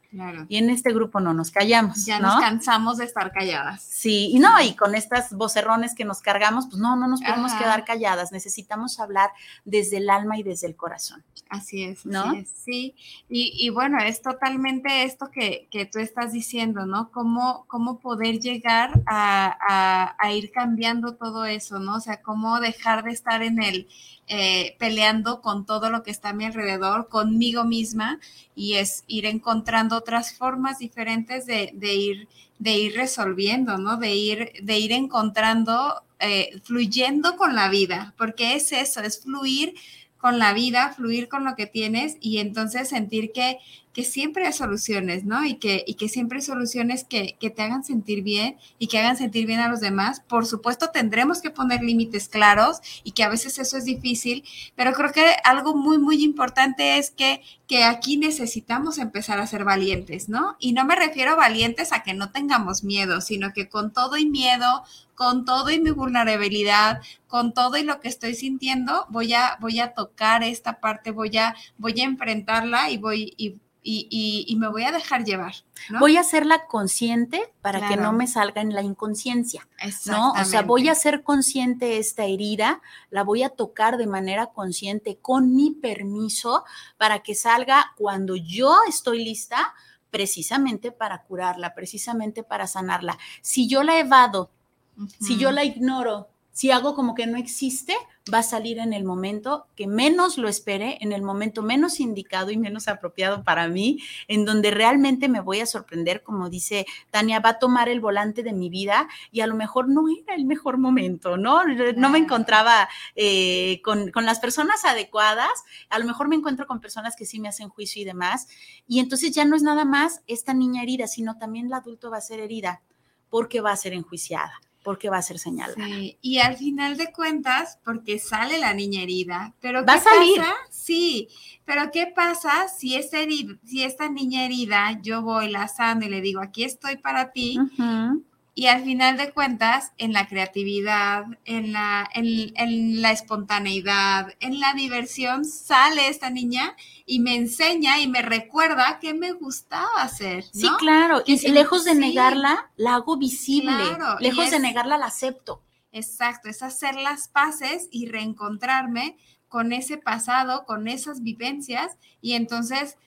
Y en este grupo no nos callamos. Ya nos cansamos de estar calladas. Sí, y no, y con estas vocerrones que nos cargamos, pues no, no nos podemos quedar calladas. Necesitamos hablar desde el alma y desde el corazón. Así es, ¿no? sí. Y, bueno, es totalmente esto que, tú estás diciendo, ¿no? Cómo, cómo poder llegar a, a ir cambiando todo eso, ¿no? O sea, cómo dejar de estar en el eh, peleando con todo lo que está a mi alrededor, conmigo misma, y es ir encontrando otras formas diferentes de, de ir, de ir resolviendo, ¿no? De ir, de ir encontrando, eh, fluyendo con la vida, porque es eso, es fluir con la vida, fluir con lo que tienes y entonces sentir que, que siempre hay soluciones, ¿no? Y que, y que siempre hay soluciones que, que, te hagan sentir bien y que hagan sentir bien a los demás. Por supuesto, tendremos que poner límites claros y que a veces eso es difícil, pero creo que algo muy, muy importante es que, que aquí necesitamos empezar a ser valientes, ¿no? Y no me refiero a valientes a que no tengamos miedo, sino que con todo y miedo, con todo y mi vulnerabilidad, con todo y lo que estoy sintiendo, voy a, voy a tocar esta parte, voy a, voy a enfrentarla y voy, y, y, y, me voy a dejar llevar. ¿no? Voy a hacerla consciente para claro. que no me salga en la inconsciencia, ¿no? O sea, voy a ser consciente esta herida, la voy a tocar de manera consciente con mi permiso para que salga cuando yo estoy lista precisamente para curarla, precisamente para sanarla. Si yo la evado, uh -huh. si yo la ignoro, si hago como que no existe, va a salir en el momento que menos lo espere, en el momento menos indicado y menos apropiado para mí, en donde realmente me voy a sorprender, como dice Tania, va a tomar el volante de mi vida y a lo mejor no era el mejor momento, ¿no? No me encontraba eh, con, con, las personas adecuadas, a lo mejor me encuentro con personas que sí me hacen juicio y demás, y entonces ya no es nada más esta niña herida, sino también el adulto va a ser herida porque va a ser enjuiciada porque va a ser señalada. Sí, y al final de cuentas, porque sale la niña herida, pero ¿Va ¿qué a salir? pasa? Sí, pero ¿qué pasa si, esta herida, si esta niña herida yo voy la sano y le digo, aquí estoy para ti? Uh -huh. Y al final de cuentas, en la creatividad, en la, en, en la espontaneidad, en la diversión, sale esta niña y me enseña y me recuerda qué me gustaba hacer. ¿no? Sí, claro. Y lejos de sí. negarla, la hago visible. Claro. Lejos es, de negarla, la acepto. Exacto, es hacer las paces y reencontrarme con ese pasado, con esas vivencias y entonces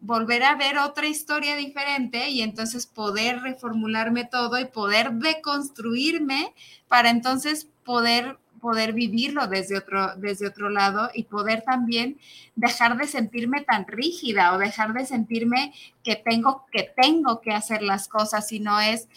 volver a ver otra historia diferente y entonces poder reformularme todo y poder deconstruirme para entonces poder poder vivirlo desde otro, desde otro lado y poder también dejar de sentirme tan rígida o dejar de sentirme que tengo que tengo que hacer las cosas, sino es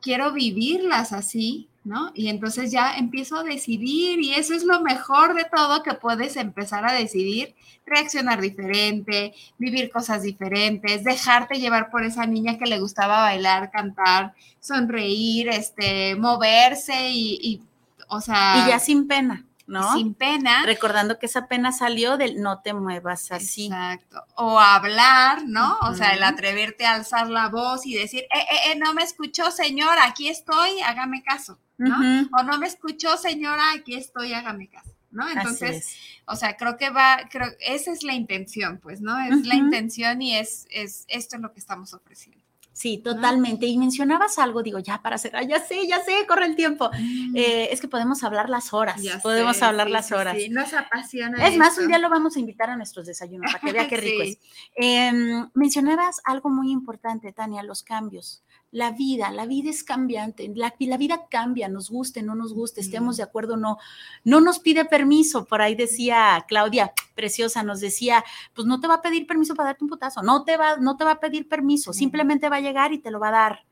quiero vivirlas así, ¿no? Y entonces ya empiezo a decidir y eso es lo mejor de todo que puedes empezar a decidir, reaccionar diferente, vivir cosas diferentes, dejarte llevar por esa niña que le gustaba bailar, cantar, sonreír, este, moverse y, y o sea... Y ya sin pena. ¿no? Sin pena. Recordando que esa pena salió del no te muevas así. Exacto. O hablar, ¿no? Uh -huh. O sea, el atreverte a alzar la voz y decir, eh, eh, eh, no me escuchó, señora, aquí estoy, hágame caso, ¿no? Uh -huh. O no me escuchó, señora, aquí estoy, hágame caso. ¿no? Entonces, o sea, creo que va, creo, esa es la intención, pues, ¿no? Es uh -huh. la intención y es, es, esto es lo que estamos ofreciendo. Sí, totalmente. Y mencionabas algo, digo, ya para cerrar, ya sé, ya sé, corre el tiempo. Mm. Eh, es que podemos hablar las horas, ya podemos sé, hablar sí, las sí, horas. Sí, nos apasiona. Es más, un día lo vamos a invitar a nuestros desayunos para que vea qué rico es. Eh, mencionabas algo muy importante, Tania, los cambios. La vida, la vida es cambiante, la, la vida cambia, nos guste, no nos guste, estemos de acuerdo o no. No nos pide permiso, por ahí decía Claudia, preciosa, nos decía, pues no te va a pedir permiso para darte un putazo, no te va, no te va a pedir permiso, simplemente va a llegar y te lo va a dar.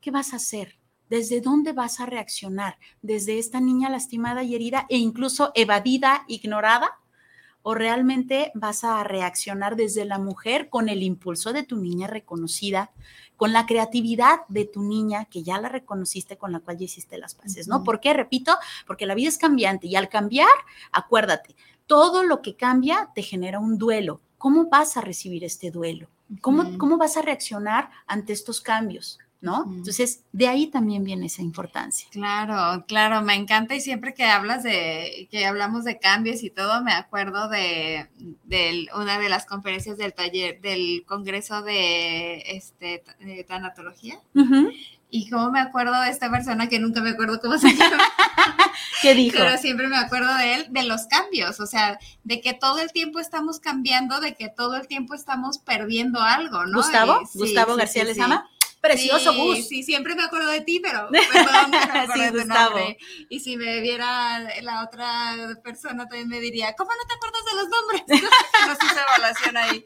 ¿Qué vas a hacer? ¿Desde dónde vas a reaccionar? ¿Desde esta niña lastimada y herida e incluso evadida, ignorada? ¿O realmente vas a reaccionar desde la mujer con el impulso de tu niña reconocida, con la creatividad de tu niña que ya la reconociste, con la cual ya hiciste las paces, ¿no? ¿Por qué? Repito, porque la vida es cambiante y al cambiar, acuérdate, todo lo que cambia te genera un duelo. ¿Cómo vas a recibir este duelo? ¿Cómo, uh -huh. cómo vas a reaccionar ante estos cambios? ¿No? Entonces, de ahí también viene esa importancia. Claro, claro, me encanta y siempre que hablas de, que hablamos de cambios y todo, me acuerdo de, de una de las conferencias del taller, del congreso de, este, de tanatología. Uh -huh. Y cómo me acuerdo de esta persona que nunca me acuerdo cómo se llama. ¿Qué dijo? Pero siempre me acuerdo de él, de los cambios, o sea, de que todo el tiempo estamos cambiando, de que todo el tiempo estamos perdiendo algo, ¿no? Gustavo, sí, Gustavo sí, García sí, Lezama. Precioso sí, Gus. Sí, siempre me acuerdo de ti, pero perdón, no acuerdo Sí, de Gustavo. Y si me viera la otra persona también me diría, ¿cómo no te acuerdas de los nombres? Nos hizo evaluación ahí.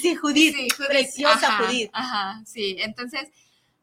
Sí, Judith. Sí, Judith. Preciosa Ajá, Judith. Ajá, sí. Entonces,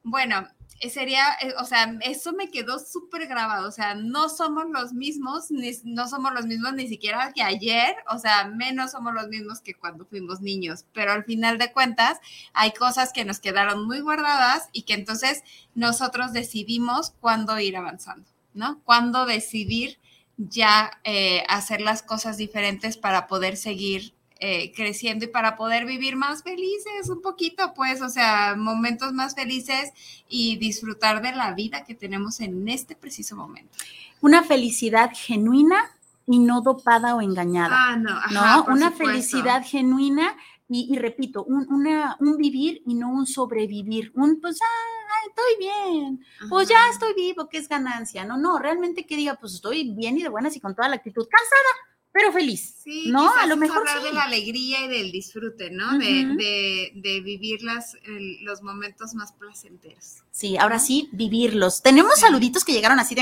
bueno, sería, eh, o sea, eso me quedó súper grabado. O sea, no somos los mismos, ni, no somos los mismos ni siquiera que ayer, o sea, menos somos los mismos que cuando fuimos niños. Pero al final de cuentas, hay cosas que nos quedaron muy guardadas y que entonces nosotros decidimos cuándo ir avanzando, ¿no? Cuándo decidir ya eh, hacer las cosas diferentes para poder seguir eh, creciendo y para poder vivir más felices un poquito, pues, o sea, momentos más felices y disfrutar de la vida que tenemos en este preciso momento. Una felicidad genuina y no dopada o engañada. Ah, no, ¿no? ajá, por una supuesto. felicidad genuina y, y repito, un, una, un vivir y no un sobrevivir. Un, pues, ah, estoy bien, pues ya Ajá. estoy vivo, que es ganancia. No, no, realmente que diga, pues estoy bien y de buenas y con toda la actitud, cansada, pero feliz. Sí, ¿no? A lo mejor hablar sí. de la alegría y del disfrute, ¿no? de, de, de vivir las, el- los momentos más placenteros. Sí, ahora sí, vivirlos. Tenemos Sí. saluditos que llegaron así de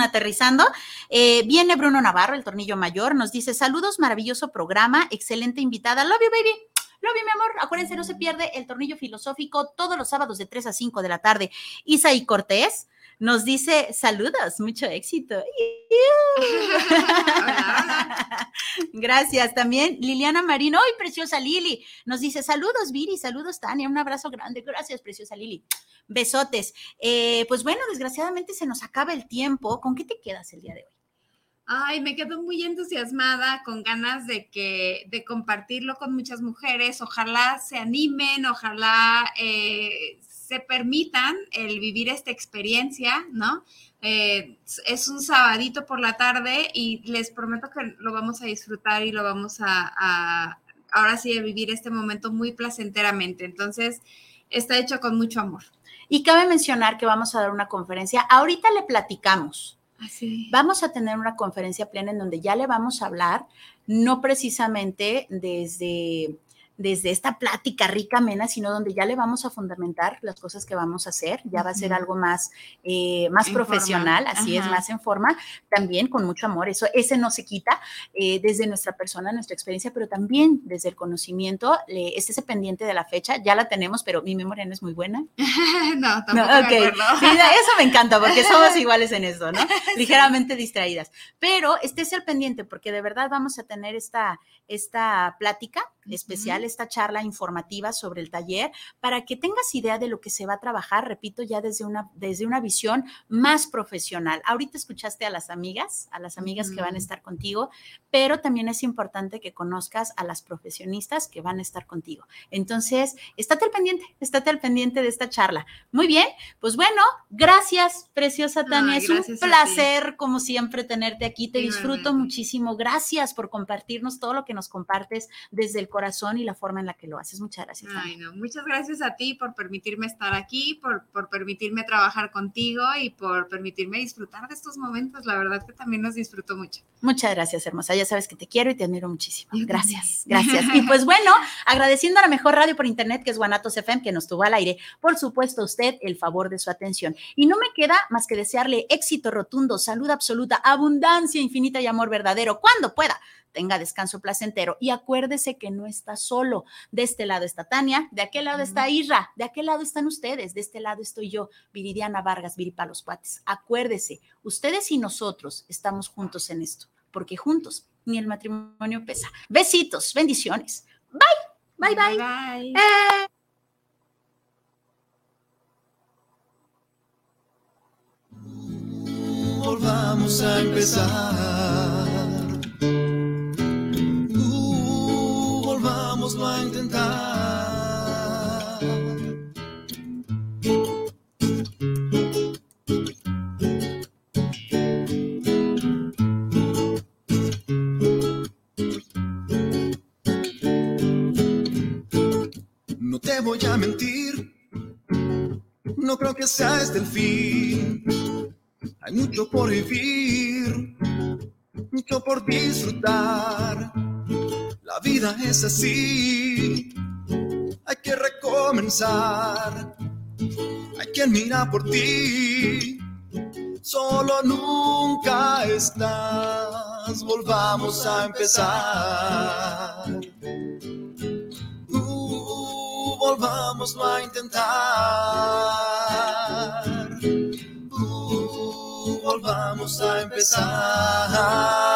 aterrizando. Eh, viene Bruno Navarro, el tornillo mayor, nos dice: Saludos, maravilloso programa, excelente invitada. Love you, baby. Love you, mi amor. Acuérdense, no se pierde el tornillo filosófico todos los sábados de 3 a 5 de la tarde. Isaí Cortés nos dice: Saludos, mucho éxito. Hola, hola. Gracias también. Liliana Marino, ¡ay, preciosa Lili! Nos dice, saludos Viri, saludos Tania, un abrazo grande. Gracias, preciosa Lili. Besotes. Eh, pues bueno, desgraciadamente se nos acaba el tiempo. ¿Con qué te quedas el día de hoy? Ay, me quedo muy entusiasmada, con ganas de que, de compartirlo con muchas mujeres. Ojalá se animen, ojalá eh, se permitan el vivir esta experiencia, ¿no? Eh, es un sabadito por la tarde y les prometo que lo vamos a disfrutar y lo vamos a, a ahora sí a vivir este momento muy placenteramente. Entonces, está hecho con mucho amor. Y cabe mencionar que vamos a dar una conferencia. Ahorita le platicamos. Así. Vamos a tener una conferencia plena en donde ya le vamos a hablar, no precisamente desde, desde esta plática rica, amena, sino donde ya le vamos a fundamentar las cosas que vamos a hacer. Ya va a ser algo más, eh, más En profesional, forma. así es, más en forma, también con mucho amor. Eso, ese no se quita eh, desde nuestra persona, nuestra experiencia, pero también desde el conocimiento. Eh, estése pendiente de la fecha, ya la tenemos, pero mi memoria no es muy buena. no, tampoco No, me ok. acuerdo. Sí, eso me encanta porque somos iguales en esto, ¿no? Ligeramente distraídas. Pero estés al pendiente porque de verdad vamos a tener esta, esta plática especial, esta charla informativa sobre el taller para que tengas idea de lo que se va a trabajar, repito, ya desde una, desde una visión más profesional. Ahorita escuchaste a las amigas, a las amigas que van a estar contigo, pero también es importante que conozcas a las profesionistas que van a estar contigo. Entonces, estate al pendiente, estate al pendiente de esta charla. Muy bien, pues bueno, gracias, preciosa Tania. Ay, es un placer, como siempre, tenerte aquí. Te disfruto muchísimo. Gracias por compartirnos todo lo que nos compartes desde el corazón y la forma en la que lo haces. Muchas gracias. Ay, no. Muchas gracias a ti por permitirme estar aquí, por, por permitirme trabajar contigo y por permitirme disfrutar de estos momentos. La verdad que también los disfruto mucho. Muchas gracias, hermosa. Ya sabes que te quiero y te admiro muchísimo. Gracias, gracias. Y pues bueno, agradeciendo a la mejor radio por internet, que es Guanatos FM, que nos tuvo al aire, por supuesto, a usted el favor de su atención. Y no me queda más que desearle éxito rotundo, salud absoluta, abundancia infinita y amor verdadero, cuando pueda. Tenga descanso placentero y acuérdese que no está solo. De este lado está Tania, de aquel lado está Isra, de aquel lado están ustedes, de este lado estoy yo, Viridiana Vargas, Viripalos Cuates. Acuérdese, ustedes y nosotros estamos juntos en esto, porque juntos ni el matrimonio pesa. Besitos, bendiciones. Bye, bye, bye. Bye. Eh. volvamos a empezar. A intentar. No te voy a mentir, no creo que sea este el fin. Hay mucho por vivir, mucho por disfrutar. Vida es así, hay que recomenzar. hay quien mira por ti. Solo nunca estás, volvamos a empezar. Uh, volvamos a intentar. Uh, volvamos a empezar.